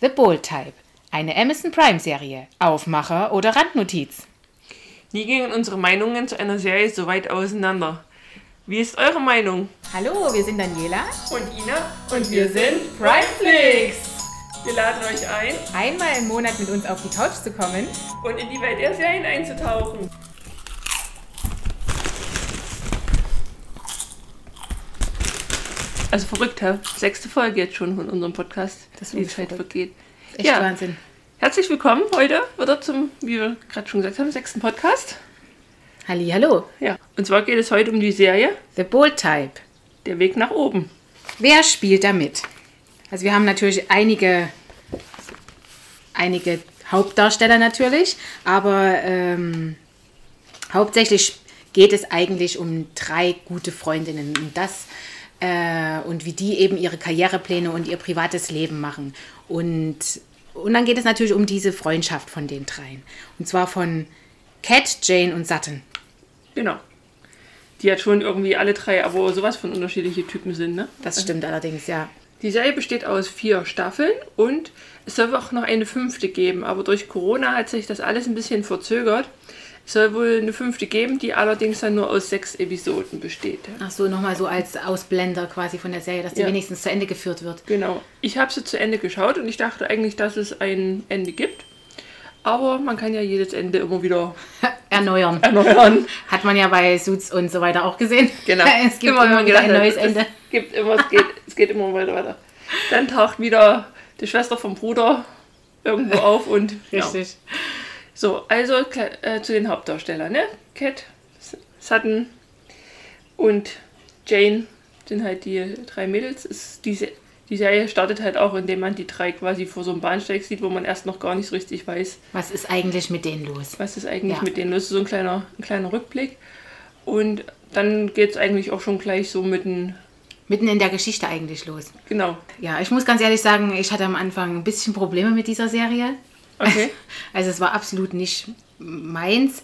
The Bold Type, eine Amazon Prime-Serie, Aufmacher oder Randnotiz. Nie gingen unsere Meinungen zu einer Serie so weit auseinander. Wie ist eure Meinung? Hallo, wir sind Daniela. Und Ina? Und wir sind Primeflix. Wir laden euch ein, Einmal im Monat mit uns auf die Couch zu kommen. und in die Welt der Serien einzutauchen. Also verrückt, hä? Sechste Folge jetzt schon von unserem Podcast. Das die Zeit verrückt. vergeht. Echt Ja. Wahnsinn. Herzlich willkommen heute wieder zum, wie wir gerade schon gesagt haben, sechsten Podcast. Halli, hallo. Ja. Und zwar geht es heute um die Serie The Bold Type. Der Weg nach oben. Wer spielt da mit? Also wir haben natürlich einige, einige Hauptdarsteller natürlich, aber ähm, hauptsächlich geht es eigentlich um drei gute Freundinnen und das äh, und wie die eben ihre Karrierepläne und ihr privates Leben machen. Und, und dann geht es natürlich um diese Freundschaft von den dreien. Und zwar von Cat, Jane und Sutton. Genau. Die hat schon irgendwie alle drei, aber sowas von unterschiedliche Typen sind, ne? Das stimmt allerdings, ja. Die Serie besteht aus vier Staffeln und es soll auch noch eine fünfte geben, aber durch Corona hat sich das alles ein bisschen verzögert. Es soll wohl eine fünfte geben, die allerdings dann nur aus sechs Episoden besteht. Ach so, nochmal so als Ausblender quasi von der Serie, dass die Ja. wenigstens zu Ende geführt wird. Genau. Ich habe sie zu Ende geschaut und ich dachte eigentlich, dass es ein Ende gibt. Aber man kann ja jedes Ende immer wieder Erneuern. erneuern. Hat man ja bei Suits und so weiter auch gesehen. Genau. es gibt Immer, immer ein gedacht hat, neues es Ende. Gibt immer, es, geht, es geht immer weiter, weiter. Dann taucht wieder die Schwester vom Bruder irgendwo auf und ja. So, also äh, zu den Hauptdarstellern, ne? Cat, Sutton und Jane sind halt die drei Mädels. Ist diese, die Serie startet halt auch, indem man die drei quasi vor so einem Bahnsteig sieht, wo man erst noch gar nicht so richtig weiß, Was ist eigentlich mit denen los? was ist eigentlich Ja. mit denen los ist. So ein kleiner, ein kleiner Rückblick. Und dann geht es eigentlich auch schon gleich so mit dem, Mitten in der Geschichte eigentlich los. genau, Ja, ich muss ganz ehrlich sagen, ich hatte am Anfang ein bisschen Probleme mit dieser Serie. Okay. Also es war absolut nicht meins,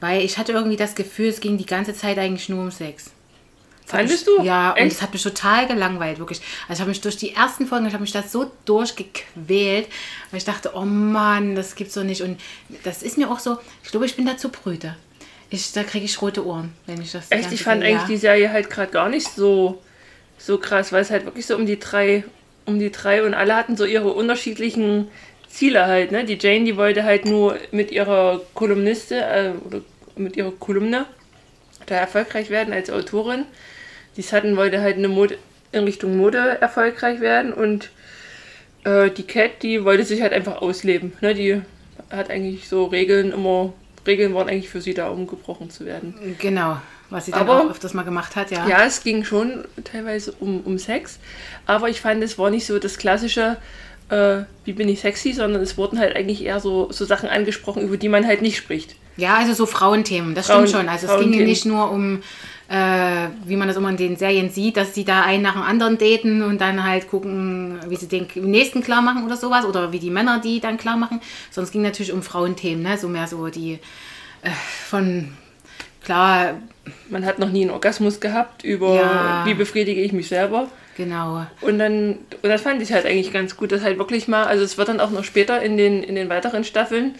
weil ich hatte irgendwie das Gefühl, es ging die ganze Zeit eigentlich nur um Sex. Fandest du? Ja, und Echt? es hat mich total gelangweilt, wirklich. Also ich habe mich durch die ersten Folgen, ich habe mich da so durchgequält, weil ich dachte, oh Mann, das gibt's doch nicht. Und das ist mir auch so, ich glaube, ich bin da zu brüde. Ich, da kriege ich rote Ohren, wenn ich das Echt, ich fand Zeit- eigentlich ja. die Serie halt gerade gar nicht so, so krass, weil es halt wirklich so um die drei, um die drei und alle hatten so ihre unterschiedlichen Ziele halt, ne? Die Jane, die wollte halt nur mit ihrer Kolumniste, äh, oder mit ihrer Kolumne da erfolgreich werden als Autorin. Die Sutton wollte halt eine Mode, in Richtung Mode erfolgreich werden und äh, die Cat, die wollte sich halt einfach ausleben, ne? Die hat eigentlich so Regeln immer, Regeln waren eigentlich für sie da, um gebrochen zu werden. Genau, was sie dann Aber- auch öfters mal gemacht hat, ja. Ja, es ging schon teilweise um, um Sex, aber ich fand, es war nicht so das klassische, äh, wie bin ich sexy, sondern es wurden halt eigentlich eher so, so Sachen angesprochen, über die man halt nicht spricht. Ja, also so Frauenthemen, das Frauen- stimmt schon. Also es ging ja nicht nur um, äh, wie man das immer in den Serien sieht, dass die da einen nach dem anderen daten und dann halt gucken, wie sie den nächsten klar machen oder sowas oder wie die Männer die dann klar machen. Sondern es ging natürlich um Frauenthemen, ne? so mehr so die äh, von, klar, Man hat noch nie einen Orgasmus gehabt über, Ja. wie befriedige ich mich selber. Genau. Und dann, und das fand ich halt eigentlich ganz gut, dass halt wirklich mal, also es wird dann auch noch später in den, in den weiteren Staffeln,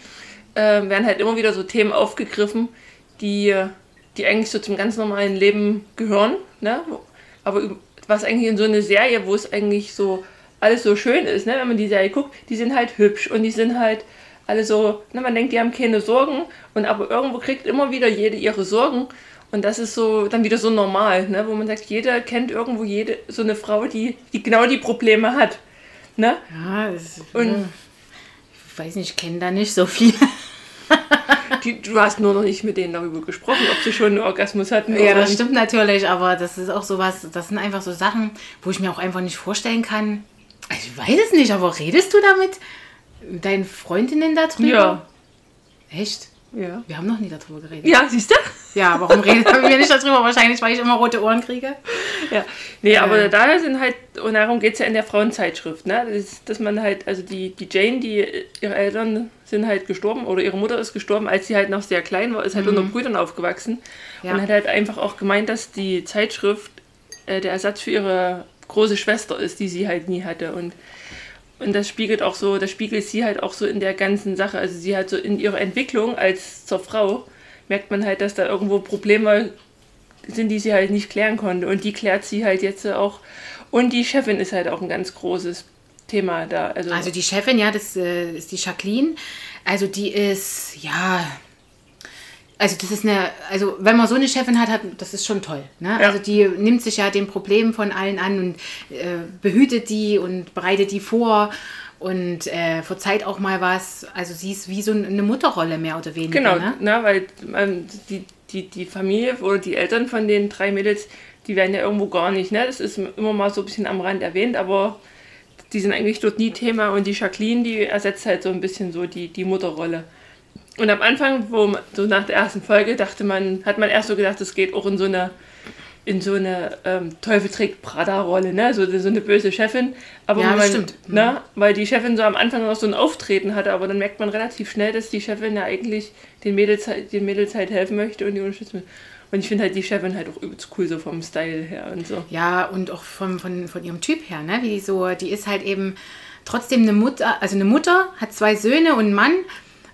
äh, werden halt immer wieder so Themen aufgegriffen, die, die eigentlich so zum ganz normalen Leben gehören, ne? Aber was eigentlich in so eine Serie, wo es eigentlich so alles so schön ist, ne? Wenn man die Serie guckt, die sind halt hübsch und die sind halt alle so, ne? Man denkt, die haben keine Sorgen und aber irgendwo kriegt immer wieder jede ihre Sorgen und das ist so dann wieder so normal, ne? Wo man sagt, jeder kennt irgendwo jede so eine Frau, die, die genau die Probleme hat, ne? Ja, das, Und- äh, ich weiß nicht, ich kenne da nicht so viel. Die, du hast nur noch nicht mit denen darüber gesprochen, ob sie schon einen Orgasmus hatten Ja, das stimmt natürlich, aber das ist auch sowas, das sind einfach so Sachen, wo ich mir auch einfach nicht vorstellen kann. Also Ich weiß es nicht, aber redest du damit mit deinen Freundinnen darüber? Ja. Echt? Ja. Wir haben noch nie darüber geredet. Ja, siehst du? Ja, warum reden wir nicht darüber? Wahrscheinlich, weil ich immer rote Ohren kriege. Ja. Nee, aber da sind halt, und darum geht es ja in der Frauenzeitschrift, ne? Das, dass man halt, also die, die Jane, die, ihre Eltern sind halt gestorben oder ihre Mutter ist gestorben, als sie halt noch sehr klein war, ist halt unter Brüdern aufgewachsen. Ja. Und hat halt einfach auch gemeint, dass die Zeitschrift äh, der Ersatz für ihre große Schwester ist, die sie halt nie hatte. Und und das spiegelt auch so, das spiegelt sie halt auch so in der ganzen Sache. Also sie hat so in ihrer Entwicklung als zur Frau, merkt man halt, dass da irgendwo Probleme sind, die sie halt nicht klären konnte. Und die klärt sie halt jetzt auch. Und die Chefin ist halt auch ein ganz großes Thema da. Also, also die Chefin, ja, das äh, ist die Jacqueline. Also die ist, ja, also das ist eine, also wenn man so eine Chefin hat, hat das ist schon toll. Ne? Ja. Also die nimmt sich ja den Problemen von allen an und äh, behütet die und bereitet die vor und äh, verzeiht auch mal was. Also sie ist wie so eine Mutterrolle mehr oder weniger. Genau, ne? ne weil ähm, die, die, die Familie oder die Eltern von den drei Mädels, die werden ja irgendwo gar nicht. Ne? Das ist immer mal so ein bisschen am Rand erwähnt, aber die sind eigentlich dort nie Thema und die Jacqueline, die ersetzt halt so ein bisschen so die, die Mutterrolle. Und am Anfang, wo man, so nach der ersten Folge, dachte man, hat man erst so gedacht, es geht auch in so eine in so eine ähm, Teufel trägt Prada-Rolle, ne? So, so eine böse Chefin. Aber ja, man, stimmt. Ne? Weil die Chefin so am Anfang noch so ein Auftreten hatte, aber dann merkt man relativ schnell, dass die Chefin ja eigentlich den Mädels, den Mädels halt helfen möchte und die unterstützen Und ich finde halt die Chefin halt auch übelst cool, so vom Style her und so. Ja, und auch vom, von, von ihrem Typ her, ne? Wie die so, die ist halt eben trotzdem eine Mutter, also eine Mutter, hat zwei Söhne und einen Mann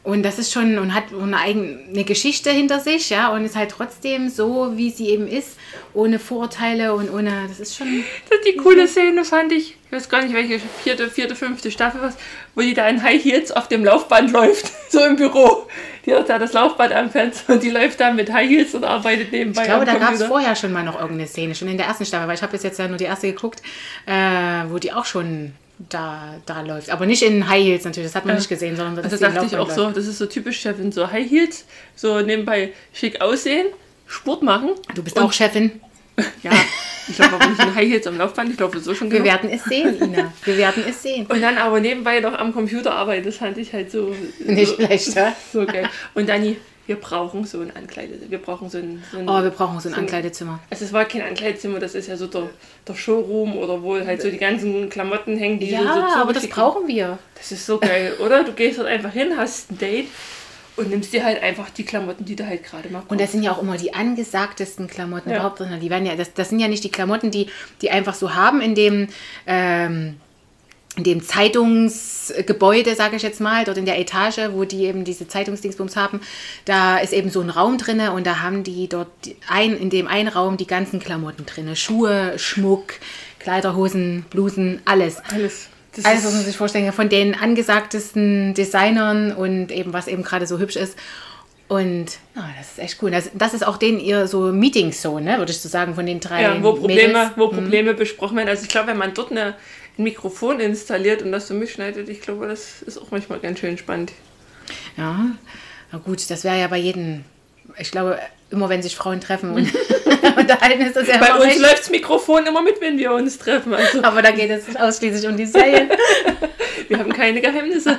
und das ist schon und hat eine eigene Geschichte hinter sich, ja, und ist halt trotzdem so, wie sie eben ist, ohne Vorurteile und ohne, das ist schon. Das ist die coole Szene, fand ich. Ich weiß gar nicht, welche vierte, vierte, fünfte Staffel was, wo die da in High Heels auf dem Laufband läuft, so im Büro. Die hat da das Laufband am Fenster und die läuft da mit High Heels und arbeitet nebenbei. Ich glaube, da gab es vorher schon mal noch irgendeine Szene, schon in der ersten Staffel, weil ich habe jetzt ja nur die erste geguckt, äh, wo die auch schon da, da läuft. Aber nicht in High Heels natürlich, das hat man ja. nicht gesehen, sondern das, also das dachte ich auch läuft. so. Das ist so typisch Chefin, so High Heels, so nebenbei schick aussehen, Sport machen. Du bist auch Chefin. ja, ich glaube aber nicht in High Heels am Laufband, ich glaube so schon Wir genug. werden es sehen, Ina. Wir werden es sehen. Und dann aber nebenbei noch am Computer arbeiten, das fand ich halt so. Nicht so, schlecht, ja? So geil. Und dann wir brauchen so ein Ankleidezimmer. Wir brauchen so ein, so ein Oh, wir brauchen so ein, so ein Ankleidezimmer. Also es war kein Ankleidezimmer, das ist ja so der, der Showroom oder wo halt so die ganzen Klamotten hängen, die ja, so, so aber das brauchen wir. Das ist so geil, oder? Du gehst dort einfach hin, hast ein Date und nimmst dir halt einfach die Klamotten, die du halt gerade machst. Und das sind ja auch immer die angesagtesten Klamotten ja. überhaupt. Die werden ja, das, das sind ja nicht die Klamotten, die die einfach so haben in dem ähm, in dem Zeitungsgebäude, sage ich jetzt mal, dort in der Etage, wo die eben diese Zeitungsdingsbums haben, da ist eben so ein Raum drinne und da haben die dort ein, in dem einen Raum die ganzen Klamotten drinne. Schuhe, Schmuck, Kleiderhosen, Blusen, alles. Alles. Das alles, was man sich vorstellen kann, von den angesagtesten Designern und eben was eben gerade so hübsch ist. Und oh, das ist echt cool. Das, das ist auch den ihr so Meetings so, ne, würde ich so sagen, von den drei. Ja, wo Probleme, wo mhm. Probleme hm. besprochen werden. Also ich glaube, wenn man dort eine ein Mikrofon installiert und das so mitschneidet, ich glaube, das ist auch manchmal ganz schön spannend. Ja, na gut, das wäre ja bei jedem, ich glaube, immer wenn sich Frauen treffen und unterhalten ist das ja Bei uns läuft das Mikrofon immer mit, wenn wir uns treffen. Also. Aber da geht es ausschließlich um die Serien. wir haben keine Geheimnisse.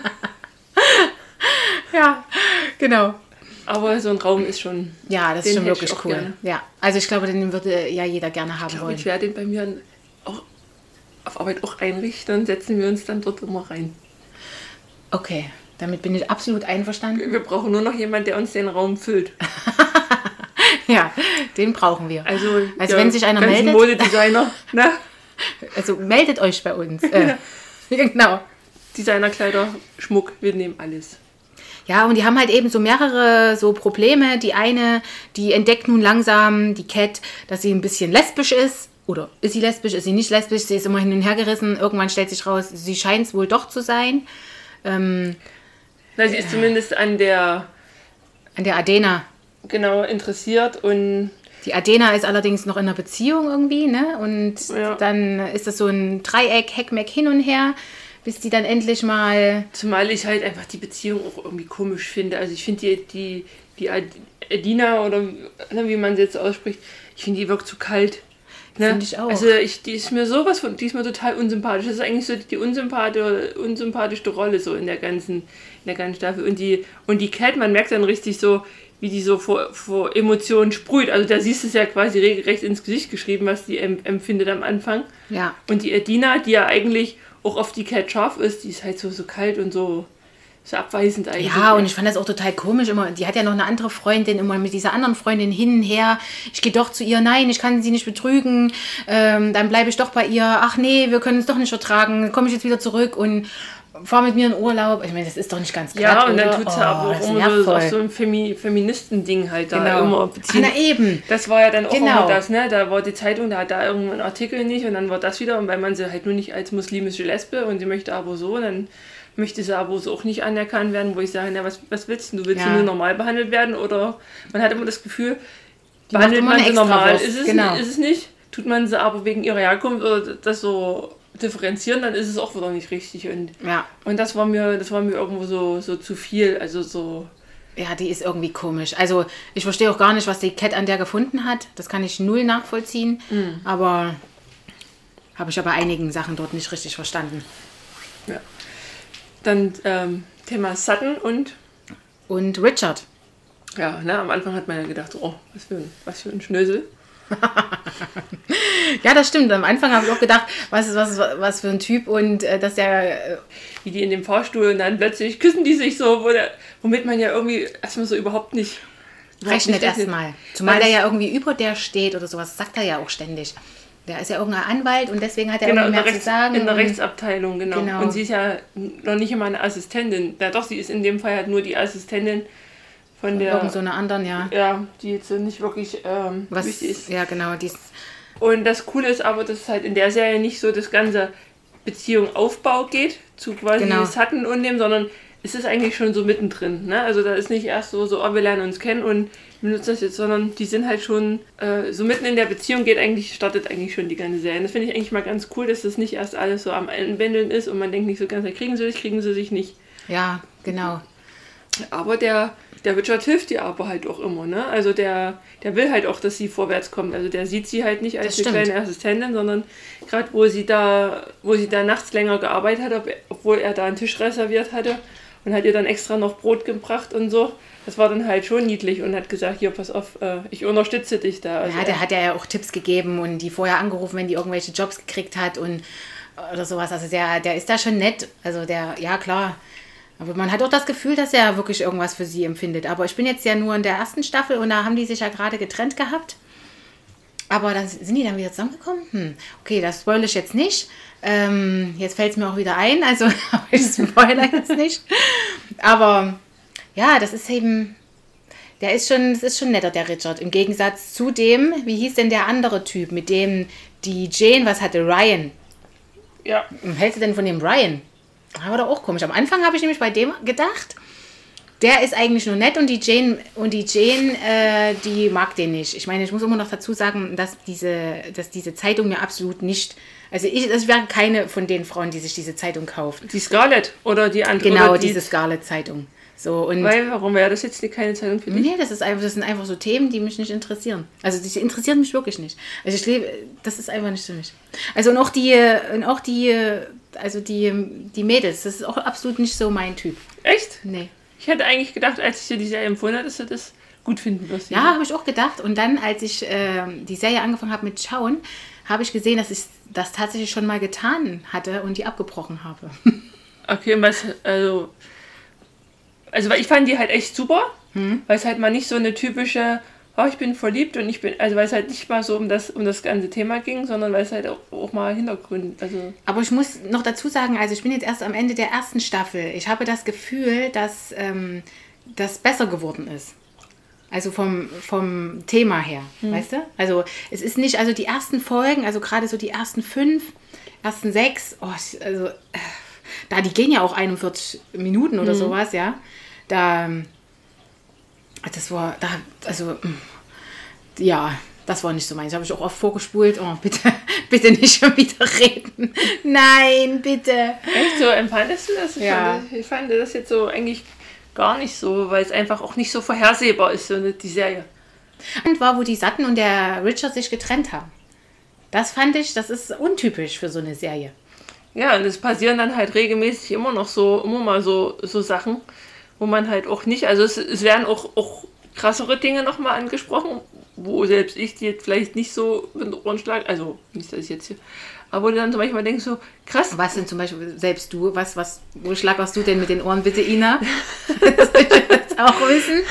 ja, genau. Aber so ein Raum ist schon. Ja, das ist schon wirklich cool. Gerne. Ja, also ich glaube, den würde ja jeder gerne haben ich glaube, wollen. Ich werde den bei mir auf Arbeit auch einrichten, setzen wir uns dann dort immer rein. Okay, damit bin ich absolut einverstanden. Wir brauchen nur noch jemanden, der uns den Raum füllt. ja, den brauchen wir. Also, also wenn sich einer meldet. Modedesigner, ne? Also meldet euch bei uns. Äh, genau. Designerkleider, Schmuck, wir nehmen alles. Ja, und die haben halt eben so mehrere so Probleme. Die eine, die entdeckt nun langsam, die Cat, dass sie ein bisschen lesbisch ist oder ist sie lesbisch, ist sie nicht lesbisch, sie ist immer hin und her gerissen. Irgendwann stellt sich raus, sie scheint es wohl doch zu sein. Ähm, Na, sie ist äh, zumindest an der an der Adena genau interessiert und die Adena ist allerdings noch in einer Beziehung irgendwie, ne? Und ja. dann ist das so ein Dreieck, Heckmeck hin und her, bis die dann endlich mal. Zumal ich halt einfach die Beziehung auch irgendwie komisch finde. Also ich finde die, die, die Adina oder wie man sie jetzt ausspricht, ich finde die wirkt zu kalt. Ne? Finde ich auch. Also ich, die ist mir sowas von, die ist mir total unsympathisch. Das ist eigentlich so die unsympathische, unsympathischste Rolle so in der ganzen, in der ganzen Staffel. Und die, und die Cat, man merkt dann richtig so, wie die so vor, vor Emotionen sprüht. Also da siehst du es ja quasi regelrecht ins Gesicht geschrieben, was die empfindet am Anfang. Ja. Und die Edina, die ja eigentlich auch auf die Cat scharf ist, die ist halt so, so kalt und so, so abweisend eigentlich. Ja, und ich fand das auch total komisch. Immer, die hat ja noch eine andere Freundin, immer mit dieser anderen Freundin hin und her. Ich gehe doch zu ihr, nein, ich kann sie nicht betrügen. Ähm, dann bleibe ich doch bei ihr. Ach nee, wir können es doch nicht vertragen. Komme ich jetzt wieder zurück und fahr mit mir in Urlaub. Ich meine, das ist doch nicht ganz Ja, glatt, und dann tut sie Oh, aber auch immer so, nervvoll. auch so ein Femi Feministending halt da Genau. immer Ah, beziehen. na eben. Das war ja dann auch Genau. immer das, ne? Da war die Zeitung, da hat da irgendein Artikel nicht und dann war das wieder und weil man sie halt nur nicht als muslimische Lesbe und sie möchte aber so, dann möchte sie aber so auch nicht anerkannt werden, wo ich sage, na, was, was willst du? Du willst Ja. du nur normal behandelt werden oder man hat immer das Gefühl, macht behandelt man sie normal, ist es, genau. ist es nicht. Tut man sie aber wegen ihrer Herkunft oder das so differenzieren, dann ist es auch wieder nicht richtig und Ja. und das war mir, das war mir irgendwo so, so zu viel, also so Ja, die ist irgendwie komisch. Also ich verstehe auch gar nicht, was die Cat an der gefunden hat. Das kann ich null nachvollziehen. Mhm. Aber habe ich aber einigen Sachen dort nicht richtig verstanden. Ja. Dann ähm, Thema Sutton und Und Richard. ja, ne, am Anfang hat man ja gedacht, oh, was für ein, was für ein Schnösel. Ja, das stimmt. Am Anfang habe ich auch gedacht, was, was, was für ein Typ und äh, dass der. Äh, Wie die in dem Fahrstuhl und dann plötzlich küssen die sich so, wo der, womit man ja irgendwie erstmal so überhaupt nicht. rechnet erstmal. Zumal der ja irgendwie über der steht oder sowas, sagt er ja auch ständig. Der ist ja irgendein Anwalt und deswegen hat er Genau, der, mehr Rechts, zu sagen. in der Rechtsabteilung, genau. Genau. Und sie ist ja noch nicht immer eine Assistentin. Ja, doch, sie ist in dem Fall halt nur die Assistentin von der, Irgend so eine anderen, ja. ja, die jetzt nicht wirklich ähm, Was, wichtig ist. ja, genau. Die Und das Coole ist aber, dass es halt in der Serie nicht so das ganze Beziehung Aufbau geht, zu quasi Genau. Sutton und dem, sondern es ist eigentlich schon so mittendrin. Ne? Also da ist nicht erst so, so, oh, wir lernen uns kennen und wir nutzen das jetzt, sondern die sind halt schon äh, so mitten in der Beziehung geht eigentlich, startet eigentlich schon die ganze Serie. Und das finde ich eigentlich mal ganz cool, dass das nicht erst alles so am Einbändeln ist und man denkt nicht so ganz, kriegen sie sich, kriegen sie sich nicht. ja, genau. Aber der, der Richard hilft ihr aber halt auch immer, ne? Also der, der will halt auch, dass sie vorwärts kommt. Also der sieht sie halt nicht als eine kleine Assistentin, sondern gerade wo sie da, wo sie da nachts länger gearbeitet hat, ob- obwohl er da einen Tisch reserviert hatte und hat ihr dann extra noch Brot gebracht und so. Das war dann halt schon niedlich und hat gesagt, hier, pass auf, äh, ich unterstütze dich da. Also Ja, der hat ja auch Tipps gegeben und die vorher angerufen, wenn die irgendwelche Jobs gekriegt hat und oder sowas. Also der, der ist da schon nett. Also der, ja klar. Aber man hat auch das Gefühl, dass er wirklich irgendwas für sie empfindet. Aber ich bin jetzt ja nur in der ersten Staffel und da haben die sich ja gerade getrennt gehabt. Aber dann sind die dann wieder zusammengekommen? Hm. Okay, das spoil ich jetzt nicht. Ähm, jetzt fällt es mir auch wieder ein, also ich spoilere jetzt nicht. Aber ja, das ist eben, der ist schon, das ist schon netter, der Richard. Im Gegensatz zu dem, wie hieß denn der andere Typ, mit dem die Jane was hatte, Ryan. ja, Was hältst du denn von dem Ryan? Aber doch auch komisch. Am Anfang habe ich nämlich bei dem gedacht, der ist eigentlich nur nett und die Jane und die Jane, äh, die mag den nicht. Ich meine, ich muss immer noch dazu sagen, dass diese, dass diese Zeitung mir absolut nicht. Also ich, ich wäre keine von den Frauen, die sich diese Zeitung kauft. die Scarlett oder die andere. Genau, die, diese Scarlet-Zeitung. So und Weil, warum wäre das jetzt keine Zeitung für dich? Nee, das, ist einfach, das sind einfach so Themen, die mich nicht interessieren. Also die interessieren mich wirklich nicht. Also ich lebe, das ist einfach nicht für mich. Also und auch die, und auch die, also die, die Mädels, das ist auch absolut nicht so mein Typ. Echt? Nee. Ich hätte eigentlich gedacht, als ich dir die Serie empfohlen habe, dass du das gut finden wirst. Ja, habe ich auch gedacht. Und dann, als ich ähm, die Serie angefangen habe mit Schauen, habe ich gesehen, dass ich das tatsächlich schon mal getan hatte und die abgebrochen habe. Okay, was, also, also weil ich fand die halt echt super, Hm. weil es halt mal nicht so eine typische, oh, ich bin verliebt und ich bin, also weil es halt nicht mal so um das, um das ganze Thema ging, sondern weil es halt auch, auch mal Hintergrund, also, Aber ich muss noch dazu sagen, also ich bin jetzt erst am Ende der ersten Staffel. Ich habe das Gefühl, dass ähm, das besser geworden ist. Also vom, vom Thema her, weißt du? Also es ist nicht, also die ersten Folgen, also gerade so die ersten fünf, ersten sechs, oh, also äh, da, die gehen ja auch 41 Minuten oder sowas, ja. Da, ähm, das war, da, also, mm, ja, das war nicht so meins. Habe ich auch oft vorgespult. Oh, bitte, bitte nicht schon wieder reden. Nein, bitte. echt so empfandest du das? Ich, Ja. fand, ich fand das jetzt so eigentlich gar nicht so, weil es einfach auch nicht so vorhersehbar ist, so eine, die Serie. Und war, wo die Satten und der Richard sich getrennt haben. Das fand ich, das ist untypisch für so eine Serie. Ja, und es passieren dann halt regelmäßig immer noch so, immer mal so, so Sachen, wo man halt auch nicht, also es, es werden auch, auch krassere Dinge nochmal angesprochen, wo selbst ich die jetzt vielleicht nicht so mit den Ohren schlage, also nicht, dass ich jetzt hier, Aber wo du dann zum Beispiel denkst, so krass. Was denn zum Beispiel, selbst du, was, was, wo schlackerst du denn mit den Ohren, bitte, Ina? das will ich jetzt auch wissen.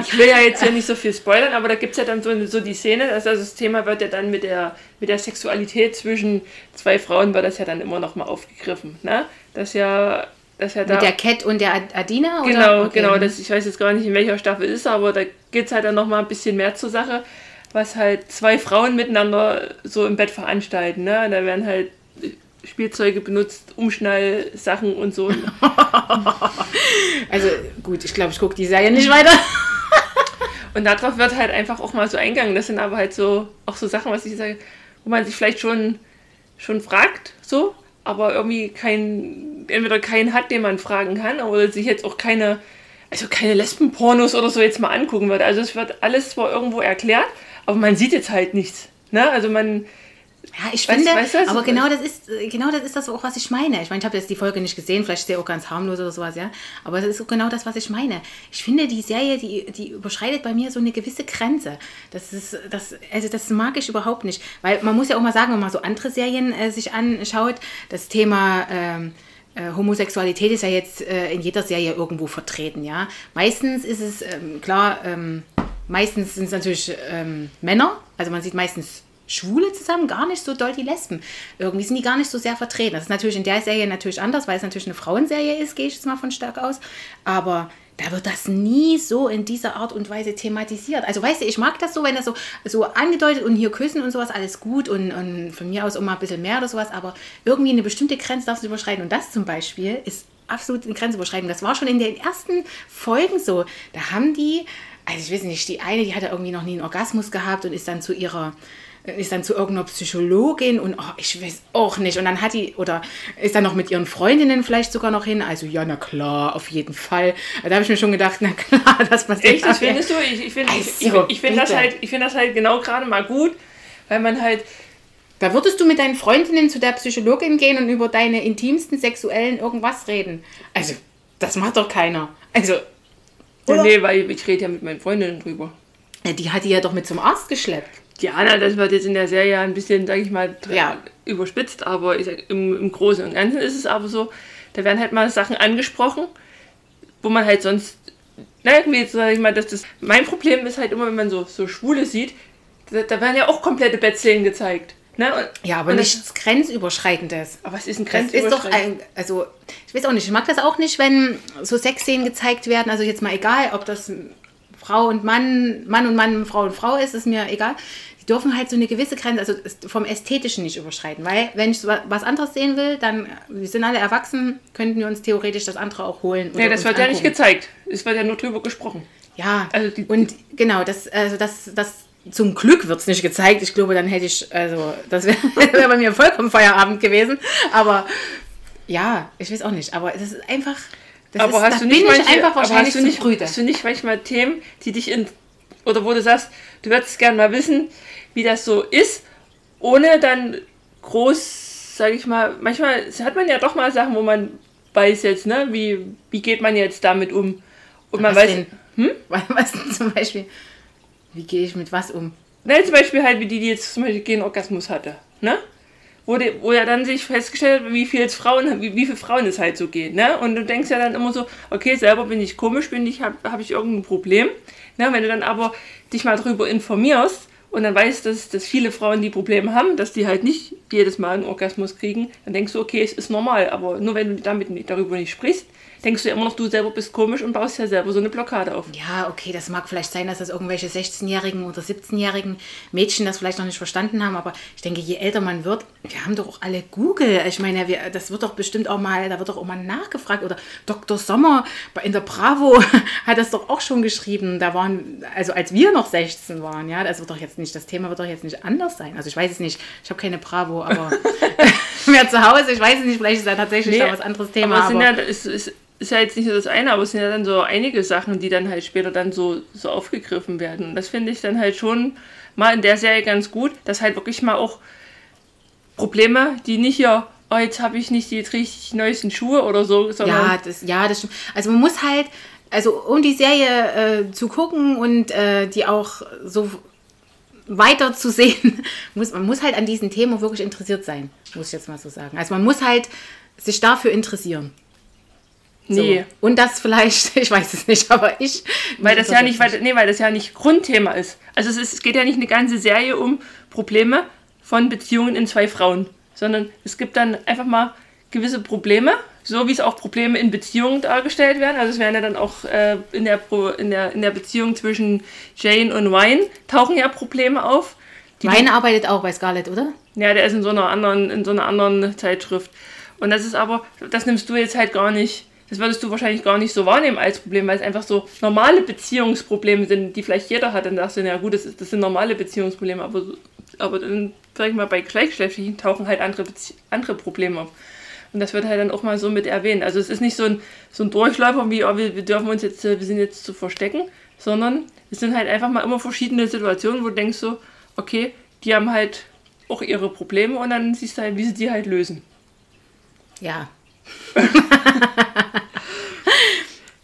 Ich will ja jetzt hier nicht so viel spoilern, aber da gibt es ja dann so, so die Szene, also das Thema wird ja dann mit der, mit der Sexualität zwischen zwei Frauen, wird das ja dann immer noch mal aufgegriffen. Ne? Das ja, das ja da. Mit der Cat und der Adina? Oder? Genau, okay. genau. Das, ich weiß jetzt gar nicht, in welcher Staffel ist, aber da geht es halt dann noch mal ein bisschen mehr zur Sache, was halt zwei Frauen miteinander so im Bett veranstalten. Ne? Da werden halt Spielzeuge benutzt, Umschnallsachen und so. also gut, ich glaube, ich gucke die Serie nicht weiter. und darauf wird halt einfach auch mal so eingegangen. Das sind aber halt so auch so Sachen, was ich sage, wo man sich vielleicht schon, schon fragt, so, aber irgendwie kein, entweder keinen hat, den man fragen kann, oder sich jetzt auch keine, also keine Lesbenpornos oder so jetzt mal angucken wird. Also es wird alles zwar irgendwo erklärt, aber man sieht jetzt halt nichts. Ne? Also man, ja, ich finde, weißt, weißt aber genau das ist genau das ist das auch, was ich meine. Ich meine, ich habe jetzt die Folge nicht gesehen, vielleicht ist der auch ganz harmlos oder sowas, ja. Aber das ist genau das, was ich meine. Ich finde, die Serie, die, die überschreitet bei mir so eine gewisse Grenze. Das ist, das, also das mag ich überhaupt nicht. Weil man muss ja auch mal sagen, wenn man so andere Serien äh, sich anschaut, das Thema ähm, äh, Homosexualität ist ja jetzt äh, in jeder Serie irgendwo vertreten, ja. Meistens ist es, ähm, klar, ähm, meistens sind es natürlich ähm, Männer, also man sieht meistens Schwule zusammen, gar nicht so doll die Lesben. Irgendwie sind die gar nicht so sehr vertreten. Das ist natürlich in der Serie natürlich anders, weil es natürlich eine Frauenserie ist, gehe ich jetzt mal von stark aus. Aber da wird das nie so in dieser Art und Weise thematisiert. Also weißt du, ich mag das so, wenn das so, so angedeutet und hier küssen und sowas, alles gut und, und von mir aus immer ein bisschen mehr oder sowas, aber irgendwie eine bestimmte Grenze darfst du überschreiten. Und das zum Beispiel ist absolut eine Grenze überschreiten. Das war schon in den ersten Folgen so. Da haben die, also ich weiß nicht, die eine, die hatte irgendwie noch nie einen Orgasmus gehabt und ist dann zu ihrer ist dann zu irgendeiner Psychologin und oh, ich weiß auch nicht. Und dann hat die, oder ist dann noch mit ihren Freundinnen vielleicht sogar noch hin. Also ja, na klar, auf jeden Fall. Da habe ich mir schon gedacht, na klar, das passiert. Echt, das findest du? Ich, ich finde also, ich, ich find das, halt, find das halt genau gerade mal gut, weil man halt... Da würdest du mit deinen Freundinnen zu der Psychologin gehen und über deine intimsten sexuellen irgendwas reden. Also, das macht doch keiner. Also... Oder? Nee, weil ich rede ja mit meinen Freundinnen drüber. Ja, die hat die ja doch mit zum Arzt geschleppt. Diana, das wird jetzt in der Serie ein bisschen, sage ich mal, ja. überspitzt, aber ich sag, im, im Großen und Ganzen ist es aber so, da werden halt mal Sachen angesprochen, wo man halt sonst, na, jetzt sage ich mal, dass das, mein Problem ist halt immer, wenn man so, so Schwule sieht, da, da werden ja auch komplette Bettszenen gezeigt. Ne? Und, ja, aber nichts das, Grenzüberschreitendes. Aber was ist ein Grenzüberschreitendes? ist doch ein, also, ich weiß auch nicht, ich mag das auch nicht, wenn so Sexszenen gezeigt werden, also jetzt mal egal, ob das Frau und Mann, Mann und Mann, Frau und Frau ist, ist mir egal dürfen halt so eine gewisse Grenze, also vom Ästhetischen nicht überschreiten. Weil, wenn ich was anderes sehen will, dann, wir sind alle erwachsen, könnten wir uns theoretisch das andere auch holen. Ja, das wird angucken. ja nicht gezeigt. Es wird ja nur drüber gesprochen. Ja, also die, und genau, das, also das, das zum Glück wird es nicht gezeigt. Ich glaube, dann hätte ich, also, das wäre wär bei mir vollkommen Feierabend gewesen. Aber ja, ich weiß auch nicht. Aber es ist einfach. Das aber ist, hast, du nicht manche, einfach wahrscheinlich hast, du nicht, hast du nicht manchmal Themen, die dich in. Oder wo du sagst, du würdest gerne mal wissen, wie das so ist, ohne dann groß, sage ich mal, manchmal hat man ja doch mal Sachen, wo man weiß jetzt, ne, wie, wie geht man jetzt damit um. Und man was weiß. Denn? Hm? Was denn zum Beispiel? Wie gehe ich mit was um? Na, zum Beispiel halt, wie die, die jetzt zum Beispiel keinen Orgasmus hatte, ne? Wo, die, wo ja dann sich festgestellt hat, wie viele Frauen, wie, wie viele Frauen es halt so geht, ne? Und du denkst ja dann immer so, okay, selber bin ich komisch, bin ich, habe hab ich irgendein Problem. Ne? Wenn du dann aber dich mal darüber informierst, und dann weißt du, dass, dass viele Frauen die Probleme haben, dass die halt nicht jedes Mal einen Orgasmus kriegen, dann denkst du, okay, es ist normal. Aber nur wenn du damit darüber nicht sprichst, denkst du ja immer noch, du selber bist komisch und baust ja selber so eine Blockade auf. Ja, okay, das mag vielleicht sein, dass das irgendwelche 16-jährigen oder 17-jährigen Mädchen das vielleicht noch nicht verstanden haben, aber ich denke, je älter man wird, wir haben doch auch alle Google. Ich meine, wir, das wird doch bestimmt auch mal, da wird doch auch mal nachgefragt oder Dr. Sommer in der Bravo hat das doch auch schon geschrieben. Da waren, also als wir noch 16 waren, ja, das wird doch jetzt nicht, das Thema wird doch jetzt nicht anders sein. Also ich weiß es nicht, ich habe keine Bravo, aber mehr zu Hause, ich weiß es nicht, vielleicht ist da tatsächlich nee, was anderes Thema. Aber, aber ja, es, es, ist ja jetzt nicht nur das eine, aber es sind ja dann so einige Sachen, die dann halt später dann so, so aufgegriffen werden. Und das finde ich dann halt schon mal in der Serie ganz gut, dass halt wirklich mal auch Probleme, die nicht hier, oh, jetzt habe ich nicht die richtig neuesten Schuhe oder so, sondern. Ja, das, ja, das stimmt. Also man muss halt, also um die Serie äh, zu gucken und äh, die auch so weiter zu sehen, muss, man muss halt an diesen Themen wirklich interessiert sein, muss ich jetzt mal so sagen. Also man muss halt sich dafür interessieren. So. Nee. Und das vielleicht, ich weiß es nicht, aber ich. Weil das ja nicht, weil, nee, weil das ja nicht Grundthema ist. Also es, ist, es geht ja nicht eine ganze Serie um Probleme von Beziehungen in zwei Frauen, sondern es gibt dann einfach mal gewisse Probleme, so wie es auch Probleme in Beziehungen dargestellt werden. Also es werden ja dann auch äh, in, der Pro, in, der, in der Beziehung zwischen Jane und Wine tauchen ja Probleme auf. Meine arbeitet auch bei Scarlett, oder? Ja, der ist in so einer anderen, in so einer anderen Zeitschrift. Und das ist aber, das nimmst du jetzt halt gar nicht, das würdest du wahrscheinlich gar nicht so wahrnehmen als Problem, weil es einfach so normale Beziehungsprobleme sind, die vielleicht jeder hat. Dann sagst du, ja gut, das, ist, das sind normale Beziehungsprobleme, aber, aber dann, sag ich mal, bei Gleichgeschlechtlichen tauchen halt andere, Bezie andere Probleme auf. Und das wird halt dann auch mal so mit erwähnt. Also es ist nicht so ein, so ein Durchläufer wie, oh, wir, wir dürfen uns jetzt, äh, wir sind jetzt zu verstecken, sondern es sind halt einfach mal immer verschiedene Situationen, wo du denkst so, okay, die haben halt auch ihre Probleme und dann siehst du halt, wie sie die halt lösen. Ja.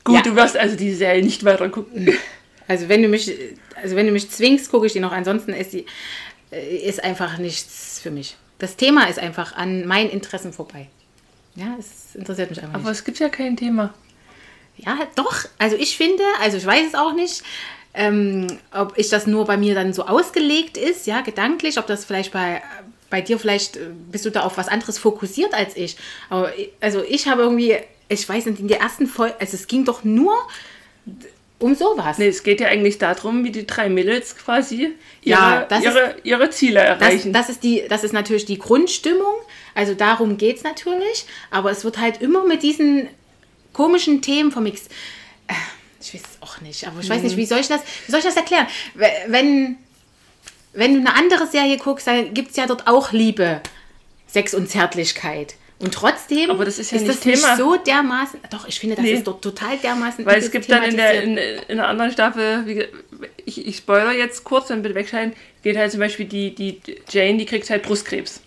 Gut, Ja. du wirst also die Serie nicht weiter gucken. Also wenn du mich, also wenn du mich zwingst, gucke ich die noch. Ansonsten ist die äh, ist einfach nichts für mich. Das Thema ist einfach an meinen Interessen vorbei. Ja, es interessiert mich einfach Aber nicht. es gibt ja kein Thema. Ja, doch. Also ich finde, also ich weiß es auch nicht, ähm, ob ich das nur bei mir dann so ausgelegt ist, ja, gedanklich, ob das vielleicht bei bei dir vielleicht äh, bist du da auf was anderes fokussiert als ich. Aber ich- also ich habe irgendwie, ich weiß nicht, in der ersten Folge, also es ging doch nur um sowas. Nee, es geht ja eigentlich darum, wie die drei Mädels quasi ihre, Ja, das ihre, ihre Ziele Das, erreichen. das, ist die, das ist natürlich die Grundstimmung. Also darum geht es natürlich. Aber es wird halt immer mit diesen komischen Themen vermixt. Äh, Ich weiß es auch nicht. Aber ich weiß Mhm. nicht, wie soll ich das, wie soll ich das erklären? Wenn, wenn du eine andere Serie guckst, dann gibt es ja dort auch Liebe, Sex und Zärtlichkeit. Und trotzdem Aber das ist ja nicht das nicht Thema. so dermaßen. Doch, ich finde, das Nee. ist dort total dermaßen. Weil es gibt dann in der, in, in der anderen Staffel, wie, ich, ich spoiler jetzt kurz, dann bitte wegschalten, geht halt zum Beispiel die, die Jane, die kriegt halt Brustkrebs.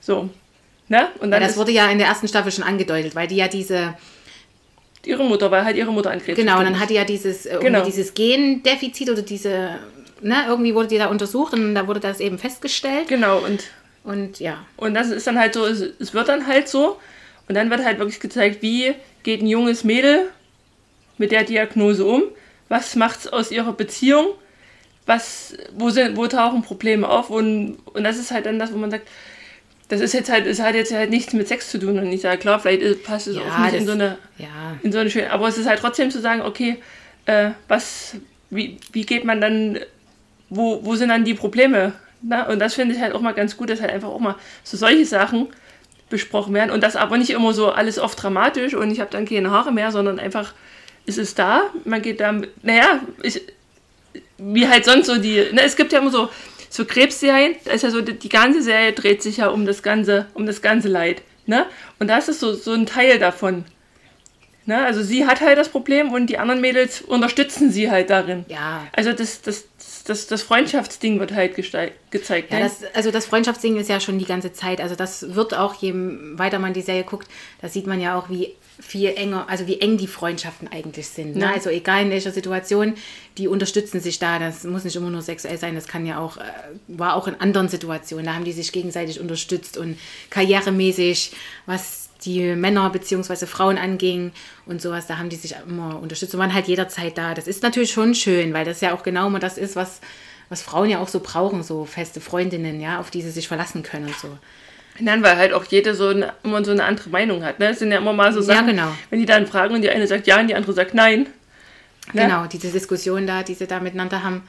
So. Ne? Und ja, dann das ist wurde ja in der ersten Staffel schon angedeutet, weil die ja diese. ihre Mutter, weil halt ihre Mutter an Krebs Genau, und dann hatte ja dieses, äh, Genau. dieses Gendefizit oder diese, ne, irgendwie wurde die da untersucht und da wurde das eben festgestellt. ist. Genau, und, Und ja, und das ist dann halt so, es, es wird dann halt so. Und dann wird halt wirklich gezeigt, wie geht ein junges Mädel mit der Diagnose um, was macht's aus ihrer Beziehung, was, wo, sind, wo tauchen Probleme auf? Und, und das ist halt dann das, wo man sagt, das ist jetzt halt, es hat jetzt halt nichts mit Sex zu tun. Und ich sage, klar, vielleicht passt es Ja, auch nicht in das- so eine, ja, in so eine schöne, aber es ist halt trotzdem zu sagen, okay, äh, was, wie, wie geht man dann, wo, wo sind dann die Probleme? Ne? Und das finde ich halt auch mal ganz gut, dass halt einfach auch mal so solche Sachen besprochen werden und das aber nicht immer so alles oft dramatisch und ich habe dann keine Haare mehr, sondern einfach, es ist da, man geht da, naja, ich, wie halt sonst so die, ne, es gibt ja immer so, so Krebsserien, da ist ja so, die, die ganze Serie dreht sich ja um das ganze, um das ganze Leid, ne, und das ist so, so ein Teil davon. Ne? Also sie hat halt das Problem und die anderen Mädels unterstützen sie halt darin. ja. Also das, das, das, das Freundschaftsding wird halt gezeigt. Ja, ne? das, also das Freundschaftsding ist ja schon die ganze Zeit. Also das wird auch, je weiter man die Serie guckt, da sieht man ja auch, wie viel enger, also wie eng die Freundschaften eigentlich sind. Ne? Ja. Also egal in welcher Situation, die unterstützen sich da. Das muss nicht immer nur sexuell sein, das kann ja auch, äh, war auch in anderen Situationen. Da haben die sich gegenseitig unterstützt und karrieremäßig, was die Männer bzw. Frauen anging und sowas, da haben die sich immer unterstützt und waren halt jederzeit da. Das ist natürlich schon schön, weil das ja auch genau immer das ist, was, was Frauen ja auch so brauchen, so feste Freundinnen, ja, auf die sie sich verlassen können und so. Nein, weil halt auch jede so eine, immer so eine andere Meinung hat. Ne? Das sind ja immer mal so Ja, Sachen, genau. wenn die dann fragen und die eine sagt ja und die andere sagt nein. Ne? Genau, diese Diskussion da, die sie da miteinander haben.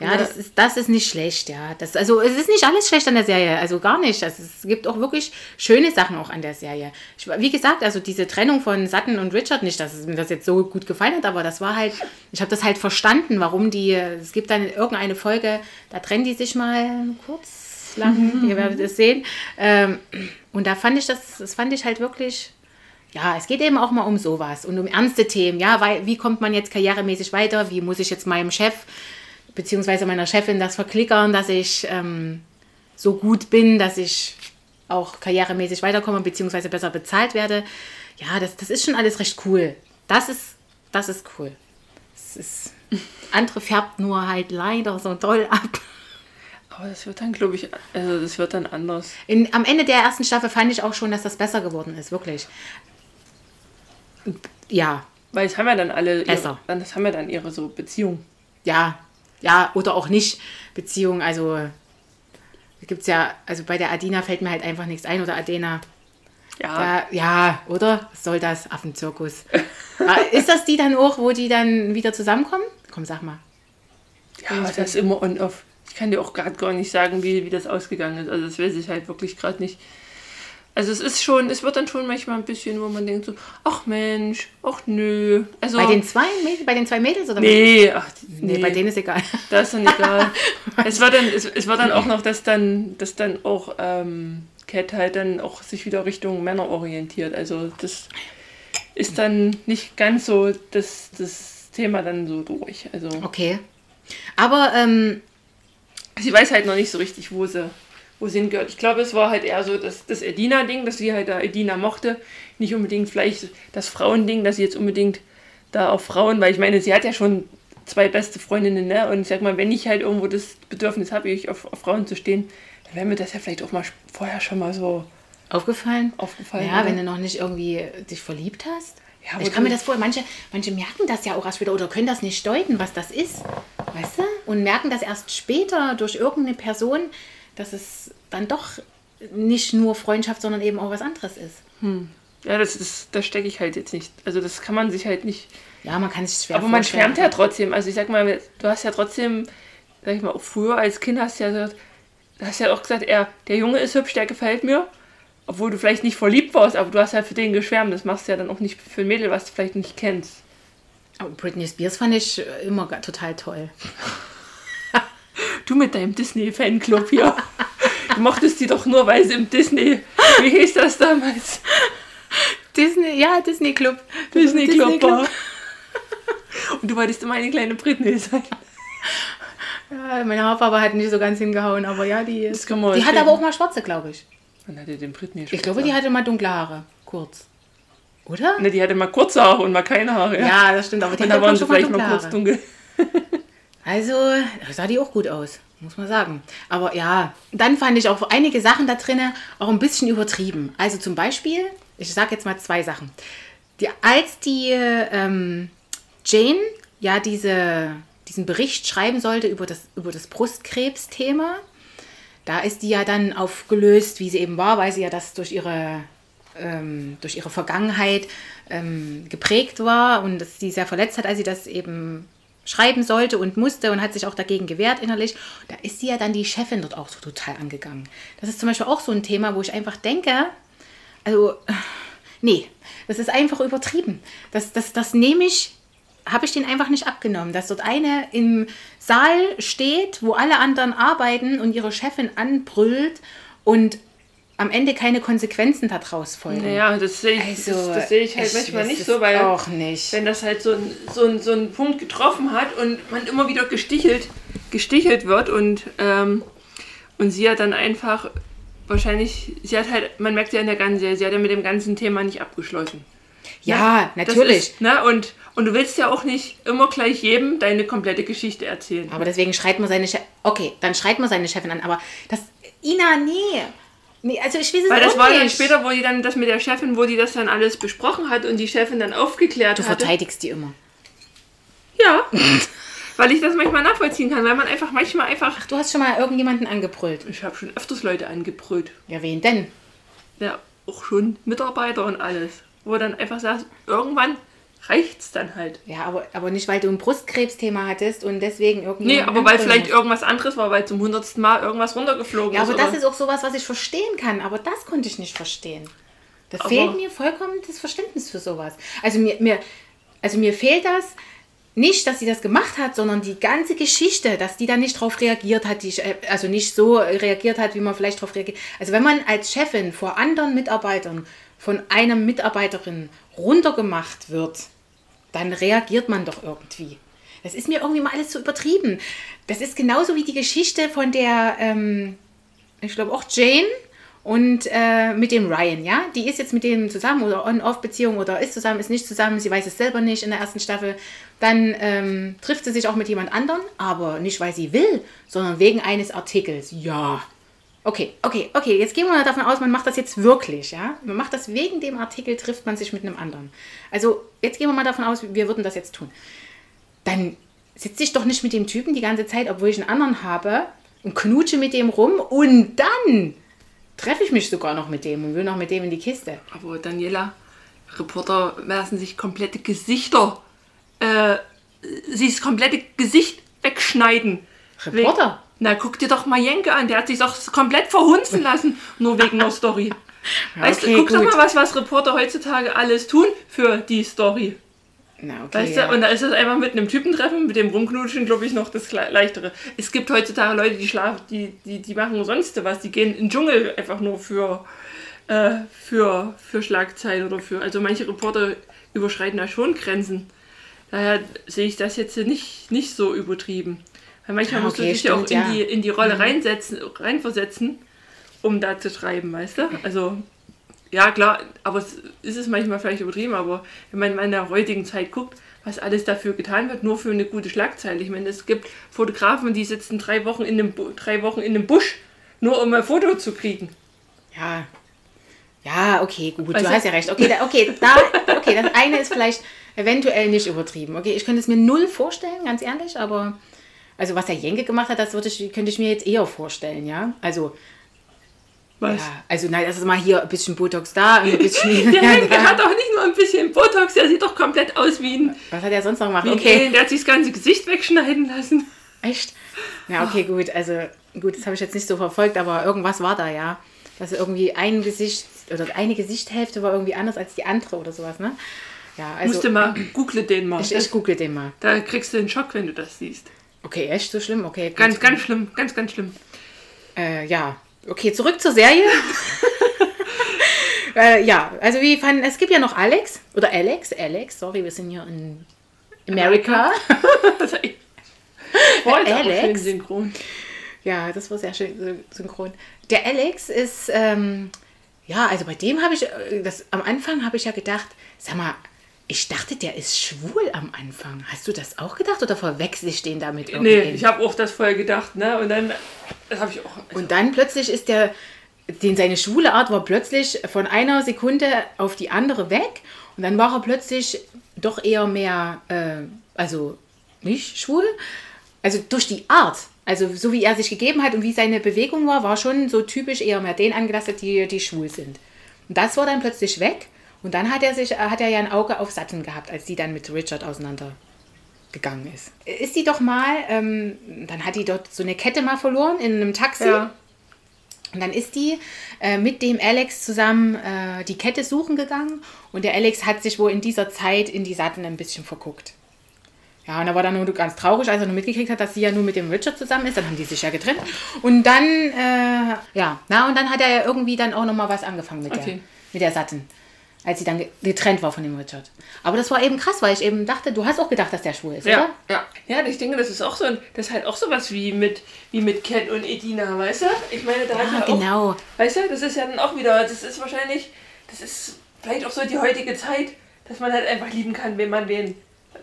Ja, Ja. Das, ist, das ist nicht schlecht, ja. Das, also es ist nicht alles schlecht an der Serie, also gar nicht. Also, es gibt auch wirklich schöne Sachen auch an der Serie. Ich, wie gesagt, also diese Trennung von Sutton und Richard, nicht, dass es mir das jetzt so gut gefallen hat, aber das war halt, ich habe das halt verstanden, warum die, es gibt dann irgendeine Folge, da trennen die sich mal kurz, lang, ihr werdet es sehen. Ähm, und da fand ich das, das fand ich halt wirklich ja, es geht eben auch mal um sowas und um ernste Themen. Ja, weil, wie kommt man jetzt karrieremäßig weiter? Wie muss ich jetzt meinem Chef beziehungsweise meiner Chefin das verklickern, dass ich ähm, so gut bin, dass ich auch karrieremäßig weiterkomme beziehungsweise besser bezahlt werde? Ja, das, das ist schon alles recht cool. Das ist, das ist cool. Es ist, andere färbt nur halt leider so doll ab. Aber das wird dann, glaube ich, also das wird dann anders. In, am Ende der ersten Staffel fand ich auch schon, dass das besser geworden ist, wirklich. Ja, Weil es haben ja dann alle, ihre, Besser. dann das haben ja dann ihre so Beziehung. ja, ja, oder auch nicht Beziehung. Also gibt es ja, also bei der Adina fällt mir halt einfach nichts ein oder Adena. Ja, Da, ja, oder? Was soll das? Affenzirkus. Ah, ist das die dann auch, wo die dann wieder zusammenkommen? Komm, sag mal. ja das ist immer on-off. Ich kann dir auch gerade gar nicht sagen, wie, wie das ausgegangen ist. Also das weiß ich halt wirklich gerade nicht. Also es ist schon, es wird dann schon manchmal ein bisschen, wo man denkt so, ach Mensch, ach nö. Also, Bei den zwei, Mäd- bei den zwei Mädels oder? nee, ach, nee, nee, bei denen ist egal. Da ist dann egal. es war dann, es, es war dann auch noch, dass dann, dass dann auch ähm, Cat halt dann auch sich wieder Richtung Männer orientiert. Also das ist dann nicht ganz so das, das Thema dann so durch. Also Okay. Aber ähm, sie weiß halt noch nicht so richtig, wo sie, wo sie hingehört. Ich glaube, es war halt eher so das, das Edina-Ding, dass sie halt da Edina mochte. Nicht unbedingt vielleicht das Frauending, dass sie jetzt unbedingt da auf Frauen, weil ich meine, sie hat ja schon zwei beste Freundinnen, ne? Und ich sag mal, wenn ich halt irgendwo das Bedürfnis habe, ich auf, auf Frauen zu stehen, dann wäre mir das ja vielleicht auch mal vorher schon mal so aufgefallen? aufgefallen. Ja, oder? wenn du noch nicht irgendwie dich verliebt hast. Ja, ich kann mir das vorstellen, manche, manche merken das ja auch erst später oder können das nicht deuten, was das ist. Weißt du? Und merken das erst später durch irgendeine Person, dass es dann doch nicht nur Freundschaft, sondern eben auch was anderes ist. Ja, das ist, da stecke ich halt jetzt nicht. Also das kann man sich halt nicht. Ja, man kann sich schwer Aber man schwärmt ja trotzdem. Also ich sag mal, du hast ja trotzdem, sag ich mal, auch früher als Kind hast du ja gesagt, hast ja auch gesagt, er, der Junge ist hübsch, der gefällt mir. Obwohl du vielleicht nicht verliebt warst, aber du hast halt für den geschwärmt. Das machst du ja dann auch nicht für ein Mädel, was du vielleicht nicht kennst. Aber Britney Spears fand ich immer total toll. Du mit deinem Disney-Fanclub hier. du mochtest die doch nur, weil sie im Disney. Wie hieß das damals? Disney, ja, Disney Club. Disney Club war. Und du wolltest immer eine kleine Britney sein. Ja, meine Haarfarbe hat nicht so ganz hingehauen, aber ja, die, Das kann man die hat sehen. aber auch mal schwarze, glaube ich. Dann hatte den Britney Ich glaube, die hatte mal dunkle Haare. Kurz. Oder? Ne, die hatte mal kurze Haare und mal keine Haare. Ja, das stimmt. Aber die Und hat da waren sie vielleicht mal kurz dunkel. Also, sah die auch gut aus, muss man sagen. Aber ja, dann fand ich auch einige Sachen da drinnen auch ein bisschen übertrieben. Also zum Beispiel, ich sage jetzt mal zwei Sachen. Die, als die ähm, Jane ja diese, diesen Bericht schreiben sollte über das, über das Brustkrebsthema, da ist die ja dann aufgelöst, wie sie eben war, weil sie ja das durch ihre, ähm, durch ihre Vergangenheit ähm, geprägt war und dass sie sehr verletzt hat, als sie das eben schreiben sollte und musste und hat sich auch dagegen gewehrt innerlich. Da ist sie ja dann die Chefin dort auch so total angegangen. Das ist zum Beispiel auch so ein Thema, wo ich einfach denke, also, äh, nee, das ist einfach übertrieben. Das, das, das nehme ich, habe ich den einfach nicht abgenommen, dass dort eine im Saal steht, wo alle anderen arbeiten und ihre Chefin anbrüllt und am Ende keine Konsequenzen daraus folgen. Naja, das sehe ich, Also, das, das sehe ich halt ich manchmal nicht so, weil auch nicht. wenn das halt so ein, so, ein, so ein Punkt getroffen hat und man immer wieder gestichelt, gestichelt wird und, ähm, und sie hat dann einfach wahrscheinlich, sie hat halt, man merkt ja in der ganzen Serie, sie hat ja mit dem ganzen Thema nicht abgeschlossen. Ja, Das natürlich. Ist, ne? und, und du willst ja auch nicht immer gleich jedem deine komplette Geschichte erzählen. Aber deswegen schreit man seine Chefin. Okay, dann schreit man seine Chefin an. Aber das. Ina, nee. Nee, also ich weiß es Weil das war nicht. dann später, wo die dann das mit der Chefin, wo die das dann alles besprochen hat und die Chefin dann aufgeklärt Du hatte. verteidigst die immer. Ja. weil ich das manchmal nachvollziehen kann, weil man einfach manchmal einfach. Du hast schon mal irgendjemanden angebrüllt. Ich habe schon öfters Leute angebrüllt. Ja, wen denn? Ja, auch schon Mitarbeiter und alles. Wo dann einfach sagst, irgendwann reicht's dann halt. Ja, aber, aber nicht, weil du ein Brustkrebsthema hattest und deswegen irgendwie. Nee, aber weil vielleicht irgendwas anderes war, weil zum hundertsten Mal irgendwas runtergeflogen Ja, ist. aber das ist auch sowas, was ich verstehen kann. Aber das konnte ich nicht verstehen. Da Aber- fehlt mir vollkommen das Verständnis für sowas. Also mir, mir, also mir fehlt das nicht, dass sie das gemacht hat, sondern die ganze Geschichte, dass die da nicht drauf reagiert hat, die, äh, also nicht so reagiert hat, wie man vielleicht drauf reagiert. Also wenn man als Chefin vor anderen Mitarbeitern von einer Mitarbeiterin runtergemacht wird, dann reagiert man doch irgendwie. Das ist mir irgendwie mal alles so übertrieben. Das ist genauso wie die Geschichte von der, ähm, ich glaube auch Jane und äh, mit dem Ryan, ja, die ist jetzt mit dem zusammen oder On-Off-Beziehung oder ist zusammen, ist nicht zusammen, sie weiß es selber nicht in der ersten Staffel. Dann ähm, trifft sie sich auch mit jemand anderem, aber nicht, weil sie will, sondern wegen eines Artikels. Ja. Okay, okay, okay, jetzt gehen wir mal davon aus, man macht das jetzt wirklich, ja. Man macht das wegen dem Artikel, trifft man sich mit einem anderen. Also, jetzt gehen wir mal davon aus, wir würden das jetzt tun. Dann sitze ich doch nicht mit dem Typen die ganze Zeit, obwohl ich einen anderen habe und knutsche mit dem rum und dann treffe ich mich sogar noch mit dem und will noch mit dem in die Kiste. Aber Daniela, Reporter lassen sich komplette Gesichter, äh, sich das komplette Gesicht wegschneiden. Reporter? Na, guck dir doch mal Jenke an, der hat sich doch komplett verhunzen lassen, nur wegen einer Story. Weißt okay, du, guck doch gut. mal, was, was Reporter heutzutage alles tun für die Story. Na, okay. Weißt ja. du, und da ist es einfach mit einem Typen treffen, mit dem Rumknutschen, glaube ich, noch das Leichtere. Es gibt heutzutage Leute, die schlafen, die, die, die machen sonst was, die gehen in den Dschungel einfach nur für, äh, für, für Schlagzeilen oder für. Also manche Reporter überschreiten da schon Grenzen. Daher sehe ich das jetzt nicht, nicht so übertrieben. Weil manchmal Ah, musst du okay, dich ja auch stimmt, in, ja. die, in die Rolle reinsetzen, reinversetzen, um da zu schreiben, weißt du? Also ja, klar, aber es ist es manchmal vielleicht übertrieben, aber wenn man in der heutigen Zeit guckt, was alles dafür getan wird, nur für eine gute Schlagzeile. Ich meine, es gibt Fotografen, die sitzen drei Wochen in einem, drei Wochen in einem Busch, nur um ein Foto zu kriegen. Ja. Ja, okay, gut, du du? hast ja recht. Okay, da, okay, da, okay, das eine ist vielleicht eventuell nicht übertrieben. Okay, ich könnte es mir null vorstellen, ganz ehrlich, aber also was der Jenke gemacht hat, das würde ich, könnte ich mir jetzt eher vorstellen, ja. Also, Was? ja, also nein, das ist mal hier ein bisschen Botox da und ein bisschen. Der ja, Henke da. hat auch nicht nur ein bisschen Botox, der sieht doch komplett aus wie ein, Was hat er sonst noch gemacht? ein Okay. Der hat sich das ganze Gesicht wegschneiden lassen. Echt? Ja, okay, gut. Also, gut, das habe ich jetzt nicht so verfolgt, aber irgendwas war da, ja. Dass irgendwie ein Gesicht oder eine Gesichtshälfte war irgendwie anders als die andere oder sowas, ne? Ja, also. Musst du mal, google den mal. ich, ich google den mal. da kriegst du einen Schock, wenn du das siehst. Okay, echt so schlimm? Okay, gut. Ganz, ganz schlimm, ganz, ganz schlimm. Äh, ja. Okay, zurück zur Serie. äh, ja, also wie fanden, es gibt ja noch Alex oder Alex, Alex, sorry, wir sind hier in ist aber Alex? synchron. Ja, das war sehr schön sy- synchron. Der Alex ist, ähm, ja, also bei dem habe ich, äh, das, am Anfang habe ich ja gedacht, sag mal, ich dachte, der ist schwul am Anfang. Hast du das auch gedacht oder verwechsel ich den damit irgendwie? Nee, ich habe auch das vorher gedacht, ne? Und dann habe ich auch. Und dann plötzlich ist der, den seine schwule Art war plötzlich von einer Sekunde auf die andere weg und dann war er plötzlich doch eher mehr, äh, also nicht schwul, also durch die Art. Also so wie er sich gegeben hat und wie seine Bewegung war, war schon so typisch eher mehr den angelastet, die, die schwul sind. Und das war dann plötzlich weg und dann hat er sich, hat er ja ein Auge auf Satten gehabt, als die dann mit Richard auseinander gegangen ist. Ist die doch mal, ähm, dann hat die dort so eine Kette mal verloren in einem Taxi. Ja. Und dann ist die äh, mit dem Alex zusammen äh, die Kette suchen gegangen und der Alex hat sich wohl in dieser Zeit in die Satten ein bisschen verguckt. Ja, und er war dann nur ganz traurig, als er nur mitgekriegt hat, dass sie ja nur mit dem Richard zusammen ist. Dann haben die sich ja getrennt. Und dann, äh, ja, na, und dann hat er ja irgendwie dann auch nochmal was angefangen mit, der, Okay. mit der Satten. Als sie dann ge- getrennt war von dem Richard. Aber das war eben krass, weil ich eben dachte, du hast auch gedacht, dass der schwul ist, Ja, oder? ja. Ja, ich denke, das ist auch so ein, das ist halt auch sowas wie mit, wie mit Ken und Edina, weißt du? Ich meine, da hat Ja, ja auch, genau. weißt du, das ist ja dann auch wieder, das ist wahrscheinlich, das ist vielleicht auch so die heutige Zeit, dass man halt einfach lieben kann, wen man wen,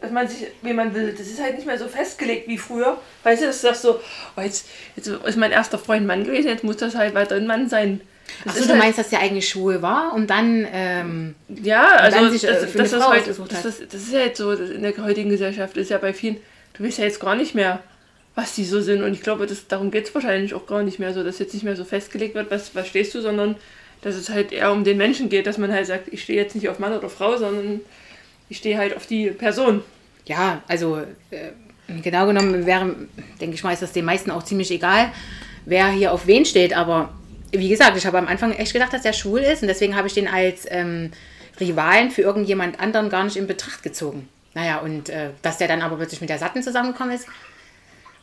dass man sich, wen man will. Das ist halt nicht mehr so festgelegt wie früher. Weißt du, das ist doch so, oh, jetzt, jetzt ist mein erster Freund Mann gewesen, jetzt muss das halt weiter ein Mann sein. Das Achso, ist du halt, meinst, dass der eigentlich schwul war und dann, ähm, Ja, also dann sich, das, äh, das, Frau heute, ausgesucht das, das, das ist ja jetzt so, das in der heutigen Gesellschaft ist ja bei vielen, du weißt ja jetzt gar nicht mehr, was die so sind. Und ich glaube, das, darum geht es wahrscheinlich auch gar nicht mehr so, dass jetzt nicht mehr so festgelegt wird, was, was stehst du, sondern dass es halt eher um den Menschen geht, dass man halt sagt, ich stehe jetzt nicht auf Mann oder Frau, sondern ich stehe halt auf die Person. Ja, also äh, genau genommen wäre, denke ich mal, ist das den meisten auch ziemlich egal, wer hier auf wen steht. Aber wie gesagt, ich habe am Anfang echt gedacht, dass der schwul ist und deswegen habe ich den als ähm, Rivalen für irgendjemand anderen gar nicht in Betracht gezogen. Naja, und äh, dass der dann aber plötzlich mit der Satten zusammengekommen ist.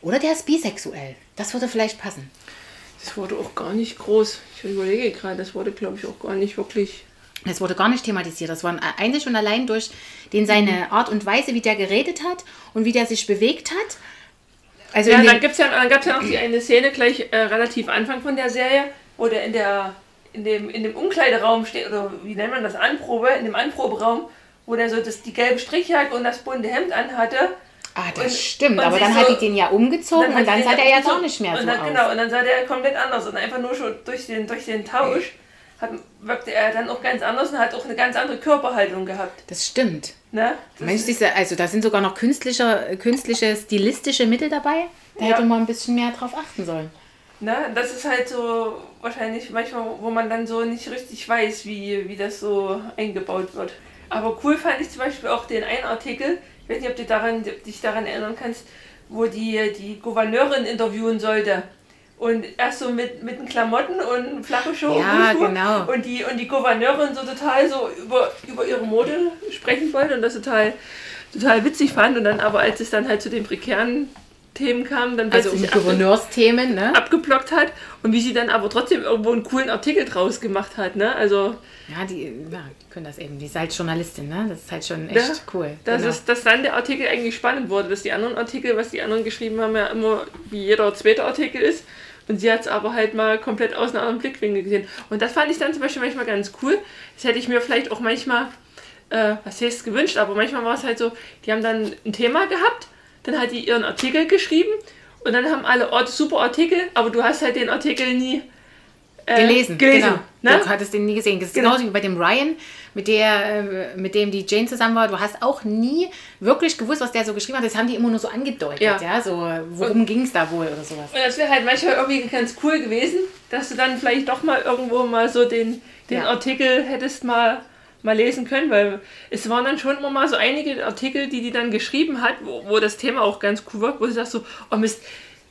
Oder der ist bisexuell. Das würde vielleicht passen. Das wurde auch gar nicht groß. Ich überlege gerade, das wurde, glaube ich, auch gar nicht wirklich. Das wurde gar nicht thematisiert. Das war einzig und allein durch den seine Art und Weise, wie der geredet hat und wie der sich bewegt hat. Also Ja, in dann, den, gibt's ja, dann gab es ja noch die eine Szene gleich äh, relativ Anfang von der Serie, wo der in der, in dem, in dem Umkleideraum steht, oder wie nennt man das, Anprobe, in dem Anproberaum, wo der so das, die gelbe Strichjacke und das bunte Hemd anhatte. Ah, das Und- stimmt. und Aber dann so- hat die den ja umgezogen und dann sah der ja gar nicht mehr so dann, aus. Genau, und dann sah der komplett anders und einfach nur schon durch den, durch den Tausch hat, wirkte er dann auch ganz anders und hat auch eine ganz andere Körperhaltung gehabt. Das stimmt. Ne? Das Mensch, diese, also da sind sogar noch künstliche, künstliche, stilistische Mittel dabei. Da Ja. hätte man ein bisschen mehr drauf achten sollen. Ne? Das ist halt so wahrscheinlich manchmal, wo man dann so nicht richtig weiß, wie, wie das so eingebaut wird. Aber cool fand ich zum Beispiel auch den einen Artikel, ich weiß nicht, ob du daran, dich daran erinnern kannst, wo die, die Gouverneurin interviewen sollte. Und erst so mit, mit den Klamotten und flache Schuhe Ja, und genau. Und die, und die Gouverneurin so total so über, über ihre Mode sprechen wollte und das total, total witzig fand. Und dann aber, als es dann halt zu den prekären Themen kam, dann Also um plötzlich Gouverneursthemen, ne? abgeblockt hat und wie sie dann aber trotzdem irgendwo einen coolen Artikel draus gemacht hat. Ne? Also Ja, die ja, können das eben. Die ist halt Journalistin, ne? Das ist halt schon echt Ja, cool. dass, Genau. es, dass dann der Artikel eigentlich spannend wurde, dass die anderen Artikel, was die anderen geschrieben haben, ja immer wie jeder zweite Artikel ist. Und sie hat es aber halt mal komplett aus einem anderen Blickwinkel gesehen. Und das fand ich dann zum Beispiel manchmal ganz cool. Das hätte ich mir vielleicht auch manchmal, äh, was heißt gewünscht, aber manchmal war es halt so, die haben dann ein Thema gehabt, dann hat die ihren Artikel geschrieben und dann haben alle Orte super Artikel, aber du hast halt den Artikel nie äh, gelesen. gelesen Genau. ne? Du hattest den nie gesehen. Das ist Genau. genauso wie bei dem Ryan, mit, der, äh, mit dem die Jane zusammen war. Du hast auch nie wirklich gewusst, was der so geschrieben hat. Das haben die immer nur so angedeutet. Ja. Ja. So, worum ging es da wohl oder sowas. Und das wäre halt manchmal irgendwie ganz cool gewesen, dass du dann vielleicht doch mal irgendwo mal so den, den Ja. Artikel hättest mal, mal lesen können, weil es waren dann schon immer mal so einige Artikel, die die dann geschrieben hat, wo, wo das Thema auch ganz cool war, wo du sagst so, oh Mist,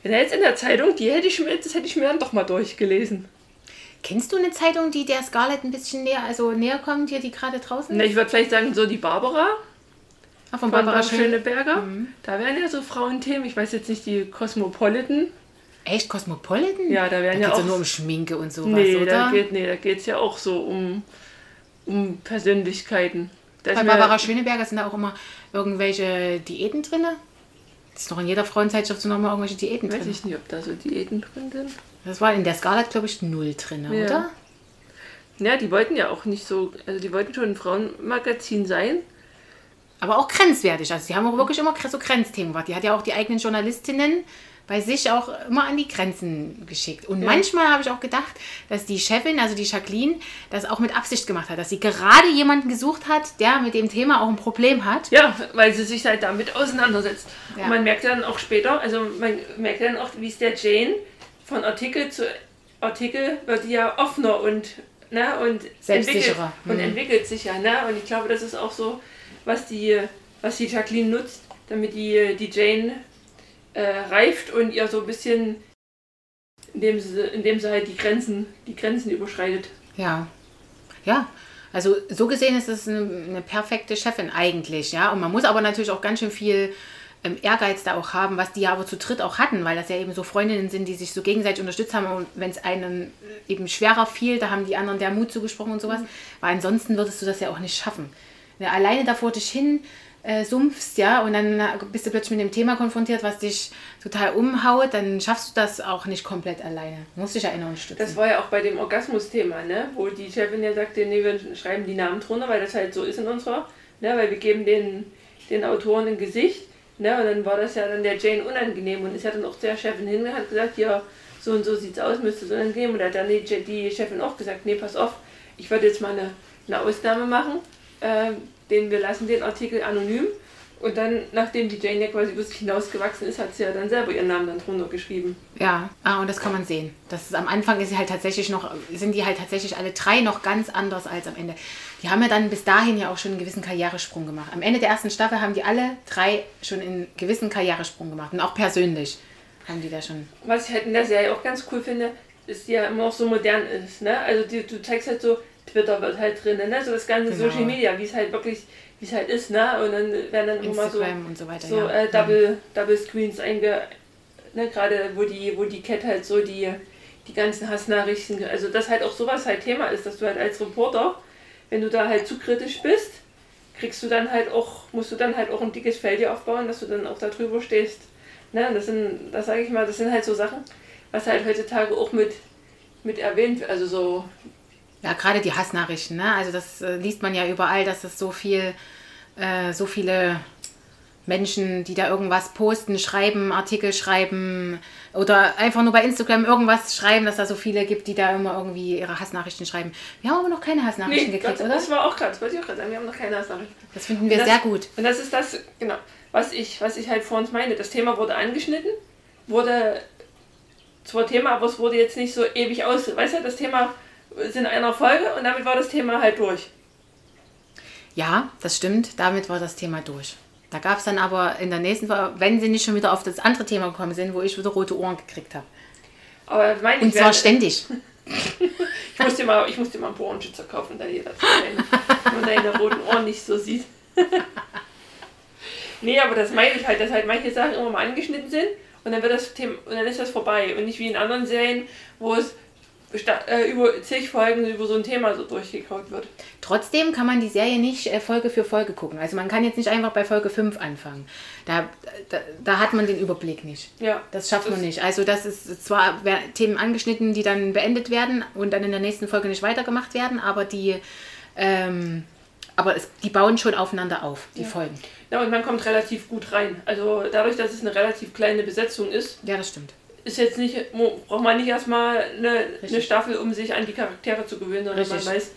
wenn er jetzt in der Zeitung, die hätte ich mir, das hätte ich mir dann doch mal durchgelesen. Kennst du eine Zeitung, die der Scarlett ein bisschen näher, also näher kommt, hier, die gerade draußen ist? ich würde vielleicht sagen, so die Barbara Ah, von von Barbara Barbara Schön. Schöneberger, da wären ja so Frauenthemen, ich weiß jetzt nicht, die Cosmopolitan, Echt Cosmopolitan? Ja, da werden da ja auch- nur um Schminke und sowas, nee, oder? da geht nee, da geht's ja auch so um, um Persönlichkeiten. Da ist Bei Barbara Schöneberger sind da auch immer irgendwelche Diäten drin. Das ist noch in jeder Frauenzeitschrift sind noch mal irgendwelche Diäten Weiß drin. ich nicht, ob da so Diäten drin sind. Das war in der Scarlett, glaube ich, null drin, Ja. oder? Ja, die wollten ja auch nicht so, also die wollten schon ein Frauenmagazin sein. Aber auch grenzwertig. Also die haben auch wirklich immer so Grenzthemen gemacht. Die hat ja auch die eigenen Journalistinnen bei sich auch immer an die Grenzen geschickt. Und manchmal habe ich auch gedacht, dass die Chefin, also die Jacqueline, das auch mit Absicht gemacht hat. Dass sie gerade jemanden gesucht hat, der mit dem Thema auch ein Problem hat. Ja, weil sie sich halt damit auseinandersetzt. Ja. Und man merkt dann auch später, also man merkt dann auch, wie es der Jane von Artikel zu Artikel wird die ja offener und, ne, und entwickelt, Selbstsicherer. und Mhm. entwickelt sich ja, ne? Und ich glaube, das ist auch so, was die, was die Jacqueline nutzt, damit die, die Jane äh, reift und ihr so ein bisschen, indem sie, indem sie halt die Grenzen, die Grenzen überschreitet. Ja. Ja. Also so gesehen ist es eine, eine perfekte Chefin eigentlich, ja. Und man muss aber natürlich auch ganz schön viel ähm, Ehrgeiz da auch haben, was die ja aber zu dritt auch hatten, weil das ja eben so Freundinnen sind, die sich so gegenseitig unterstützt haben und wenn es einem eben schwerer fiel, da haben die anderen der Mut zugesprochen und sowas, weil ansonsten würdest du das ja auch nicht schaffen. Wenn du alleine da vor dich hin äh, sumpfst, ja, und dann äh, bist du plötzlich mit dem Thema konfrontiert, was dich total umhaut, dann schaffst du das auch nicht komplett alleine. Musst dich ja immer unterstützen. Das war ja auch bei dem Orgasmus-Thema, ne? wo die Chefin ja sagte, nee, wir schreiben die Namen drunter, weil das halt so ist in unserer, ne? weil wir geben den, den Autoren ein Gesicht. Ne? Und dann war das ja dann der Jane unangenehm und ist ja dann auch der Chefin hin und hat gesagt, ja, so und so sieht's aus, müsste es unangenehm. Und hat dann die, die Chefin auch gesagt, nee, pass auf, ich werde jetzt mal eine, eine Ausnahme machen, äh, den, wir lassen den Artikel anonym. Und dann, nachdem die Jane ja quasi über sich hinausgewachsen ist, hat sie ja dann selber ihren Namen dann drunter geschrieben. Ja, ah, und das kann man sehen. Das ist, am Anfang ist sie halt tatsächlich noch, sind die halt tatsächlich alle drei noch ganz anders als am Ende. Die haben ja dann bis dahin ja auch schon einen gewissen Karrieresprung gemacht. Am Ende der ersten Staffel haben die alle drei schon einen gewissen Karrieresprung gemacht. Und auch persönlich haben die da schon. was ich halt in der Serie auch ganz cool finde, ist die ja immer auch so modern ist. Ne? Also die, du zeigst halt so, Twitter wird halt drin, ne? so das ganze Genau. Social Media, wie es halt wirklich, wie es halt ist. Ne? Und dann werden dann immer so, so weiter. so ja. äh, Double, Double Screens einge... Ne? Gerade wo die, wo die Cat halt so die, die ganzen Hassnachrichten, also dass halt auch sowas halt Thema ist, dass du halt als Reporter, wenn du da halt zu kritisch bist, kriegst du dann halt auch, musst du dann halt auch ein dickes Fell dir aufbauen, dass du dann auch darüber stehst. Ne? Das sind, das sage ich mal, das sind halt so Sachen, was halt heutzutage auch mit, mit erwähnt wird. Also so, Ja, gerade die Hassnachrichten, ne? Also das äh, liest man ja überall, dass es so viel, äh, so viele Menschen, die da irgendwas posten, schreiben, Artikel schreiben oder einfach nur bei Instagram irgendwas schreiben, dass da so viele gibt, die da immer irgendwie ihre Hassnachrichten schreiben. Wir haben aber noch keine Hassnachrichten Nee, gekriegt, das, oder? das war auch gerade, das wollte ich auch gerade sagen, wir haben noch keine Hassnachrichten. Das finden wir das, sehr gut. Und das ist das, genau, was ich, was ich halt vor uns meine. Das Thema wurde angeschnitten, wurde zwar Thema, aber es wurde jetzt nicht so ewig aus. Weißt du, das Thema ist in einer Folge und damit war das Thema halt durch. Ja, das stimmt. Damit war das Thema durch. Da gab es dann aber in der nächsten Folge, wenn sie nicht schon wieder auf das andere Thema gekommen sind, wo ich wieder rote Ohren gekriegt habe. Aber meine Und ich, zwar werde- ständig. ich muss dir mal, ich muss dir mal einen Ohrenschützer kaufen, da jeder deine, nur deine roten Ohren nicht so sieht. nee, aber das meine ich halt, dass halt manche Sachen immer mal angeschnitten sind und dann wird das Thema und dann ist das vorbei und nicht wie in anderen Serien, wo es äh, über zig Folgen über so ein Thema so durchgekaut wird. Trotzdem kann man die Serie nicht äh, Folge für Folge gucken. Also man kann jetzt nicht einfach bei Folge 5 anfangen. Da, da, da hat man den Überblick nicht. Ja. Das schafft man nicht. Also das ist zwar Themen angeschnitten, die dann beendet werden und dann in der nächsten Folge nicht weitergemacht werden, aber die, ähm, aber es, die bauen schon aufeinander auf, die Folgen. Ja, und man kommt relativ gut rein. Also dadurch, dass es eine relativ kleine Besetzung ist, Ja, das stimmt. Ist jetzt nicht, braucht man nicht erstmal eine, eine. Staffel, um sich an die Charaktere zu gewöhnen, sondern Richtig. man weiß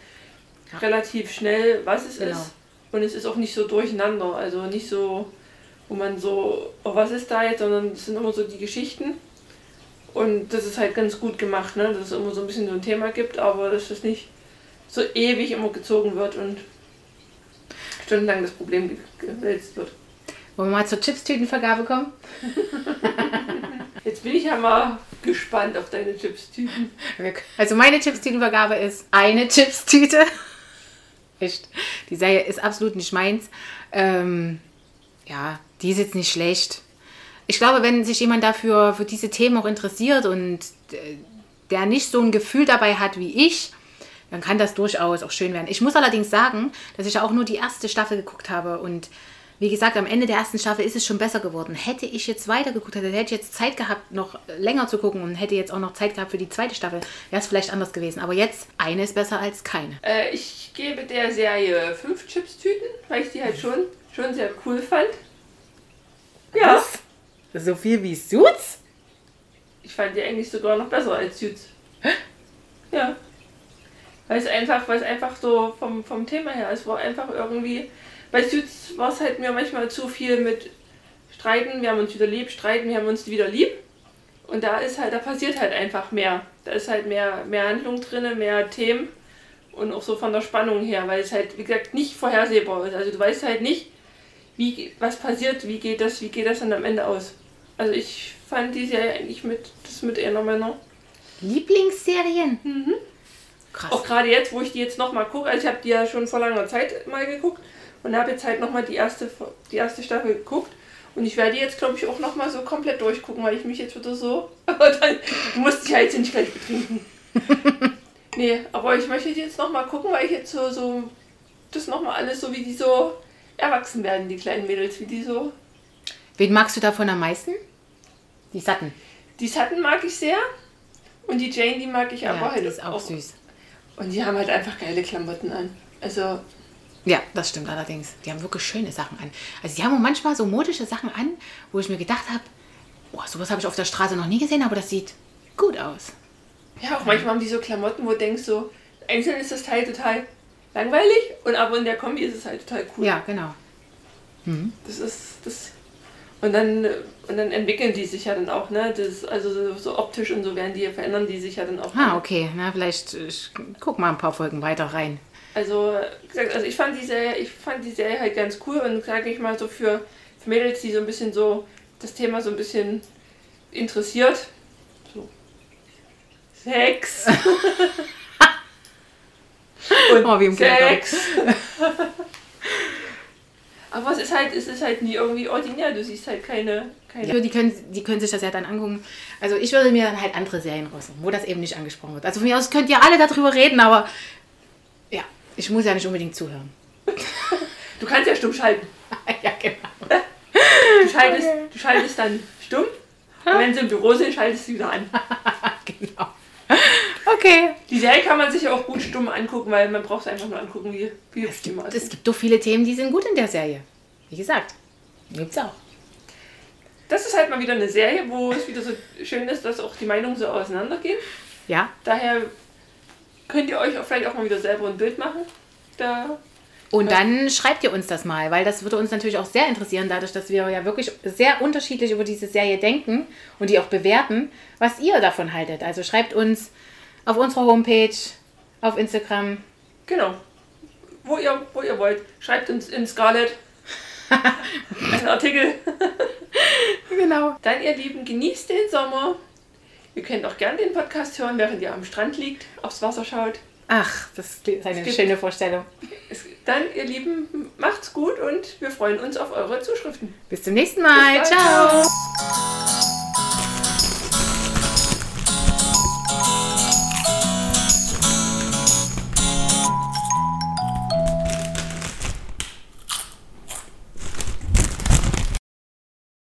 Ja. relativ schnell, was es Genau. ist. Und es ist auch nicht so durcheinander, also nicht so, wo man so, oh, was ist da jetzt, sondern es sind immer so die Geschichten. Und das ist halt ganz gut gemacht, ne? dass es immer so ein bisschen so ein Thema gibt, aber dass es nicht so ewig immer gezogen wird und stundenlang das Problem ge- gewälzt wird. Wollen wir mal zur Chipstütenvergabe kommen? Jetzt bin ich ja mal gespannt auf deine Chips-Tüten. Also meine Chipstütenvergabe ist eine Chipstüte. Echt. Die Serie ist absolut nicht meins. Ähm, ja, die ist jetzt nicht schlecht. Ich glaube, wenn sich jemand dafür für diese Themen auch interessiert und äh, der nicht so ein Gefühl dabei hat wie ich, dann kann das durchaus auch schön werden. Ich muss allerdings sagen, dass ich auch nur die erste Staffel geguckt habe und wie gesagt, am Ende der ersten Staffel ist es schon besser geworden. Hätte ich jetzt weitergeguckt, hätte, hätte ich jetzt Zeit gehabt, noch länger zu gucken und hätte jetzt auch noch Zeit gehabt für die zweite Staffel, wäre es vielleicht anders gewesen. Aber jetzt, eine ist besser als keine. Äh, ich gebe der Serie fünf Chips-Tüten, weil ich die halt schon, schon sehr cool fand. Ja, So viel wie Suits? ich fand die eigentlich sogar noch besser als Suits. Ja. Weil es einfach, weil es einfach so vom, vom Thema her, es war einfach irgendwie. Bei Suits war es halt mir manchmal zu viel mit Streiten, wir haben uns wieder lieb, streiten, wir haben uns wieder lieb. Und da ist halt, da passiert halt einfach mehr. Da ist halt mehr, mehr Handlung drin, mehr Themen und auch so von der Spannung her, weil es halt, wie gesagt, nicht vorhersehbar ist. Also du weißt halt nicht, wie, was passiert, wie geht das, wie geht das dann am Ende aus. Also ich fand die Serie eigentlich mit, das mit einer meiner Lieblingsserien? Krass. Auch gerade jetzt, wo ich die jetzt nochmal gucke, also ich habe die ja schon vor langer Zeit mal geguckt und habe jetzt halt nochmal die erste, die erste Staffel geguckt. Und ich werde jetzt, glaube ich, auch nochmal so komplett durchgucken, weil ich mich jetzt wieder so. Aber dann, du musst dich ja jetzt nicht gleich betrinken. nee, aber ich möchte jetzt nochmal gucken, weil ich jetzt so, so das nochmal alles so, wie die so erwachsen werden, die kleinen Mädels, wie die so. Wen magst du davon am meisten? Die Satten. Die Satten mag ich sehr. Und die Jane, die mag ich aber Ja, halt die ist auch süß. Und die haben halt einfach geile Klamotten an. Also, Ja, das stimmt allerdings. Die haben wirklich schöne Sachen an. Also die haben auch manchmal so modische Sachen an, wo ich mir gedacht habe, oh, sowas habe ich auf der Straße noch nie gesehen, aber das sieht gut aus. Ja, auch manchmal haben die so Klamotten, wo du denkst so, einzeln ist das Teil total langweilig und aber in der Kombi ist es halt total cool. Ja, genau. Das ist das. Und dann, äh, und dann entwickeln die sich ja dann auch, ne? Das, also so, so optisch und so werden die, verändern die sich ja dann auch. Ah, okay. Na, vielleicht ich guck mal ein paar Folgen weiter rein. Also, gesagt, also ich fand die Serie, ich fand die Serie halt ganz cool und sage ich mal so für, für Mädels, die so ein bisschen so das Thema so ein bisschen interessiert. So. Sex. und Oh, wie im Sex. Aber es ist halt, es ist halt nie irgendwie ordinär. Du siehst halt keine, keine Ja. Die, können, die können sich das ja dann angucken. Also ich würde mir dann halt andere Serien raussuchen, wo das eben nicht angesprochen wird. Also von mir aus könnt ihr alle darüber reden, aber ja, ich muss ja nicht unbedingt zuhören. Du kannst ja stumm schalten. ja, genau. Du schaltest, du schaltest dann stumm. Und wenn sie im Büro sind, schaltest du wieder an. genau. Okay. Die Serie kann man sich auch gut stumm angucken, weil man braucht es einfach nur angucken, wie, wie die mal Es gibt doch viele Themen, die sind gut in der Serie. Wie gesagt, gibt's auch. Das ist halt mal wieder eine Serie, wo es wieder so schön ist, dass auch die Meinungen so auseinandergehen. Ja. Daher könnt ihr euch auch vielleicht auch mal wieder selber ein Bild machen. Da Und dann schreibt ihr uns das mal, weil das würde uns natürlich auch sehr interessieren, dadurch, dass wir ja wirklich sehr unterschiedlich über diese Serie denken und die auch bewerten, was ihr davon haltet. Also schreibt uns auf unserer Homepage, auf Instagram. Genau. Wo ihr, wo ihr wollt. Schreibt uns in Scarlet einen Artikel. Genau. Dann, ihr Lieben, genießt den Sommer. Ihr könnt auch gerne den Podcast hören, während ihr am Strand liegt, aufs Wasser schaut. Ach, das ist eine gibt- schöne Vorstellung. Es, dann, ihr Lieben, macht's gut und wir freuen uns auf eure Zuschriften. Bis zum nächsten Mal. Bis. Ciao.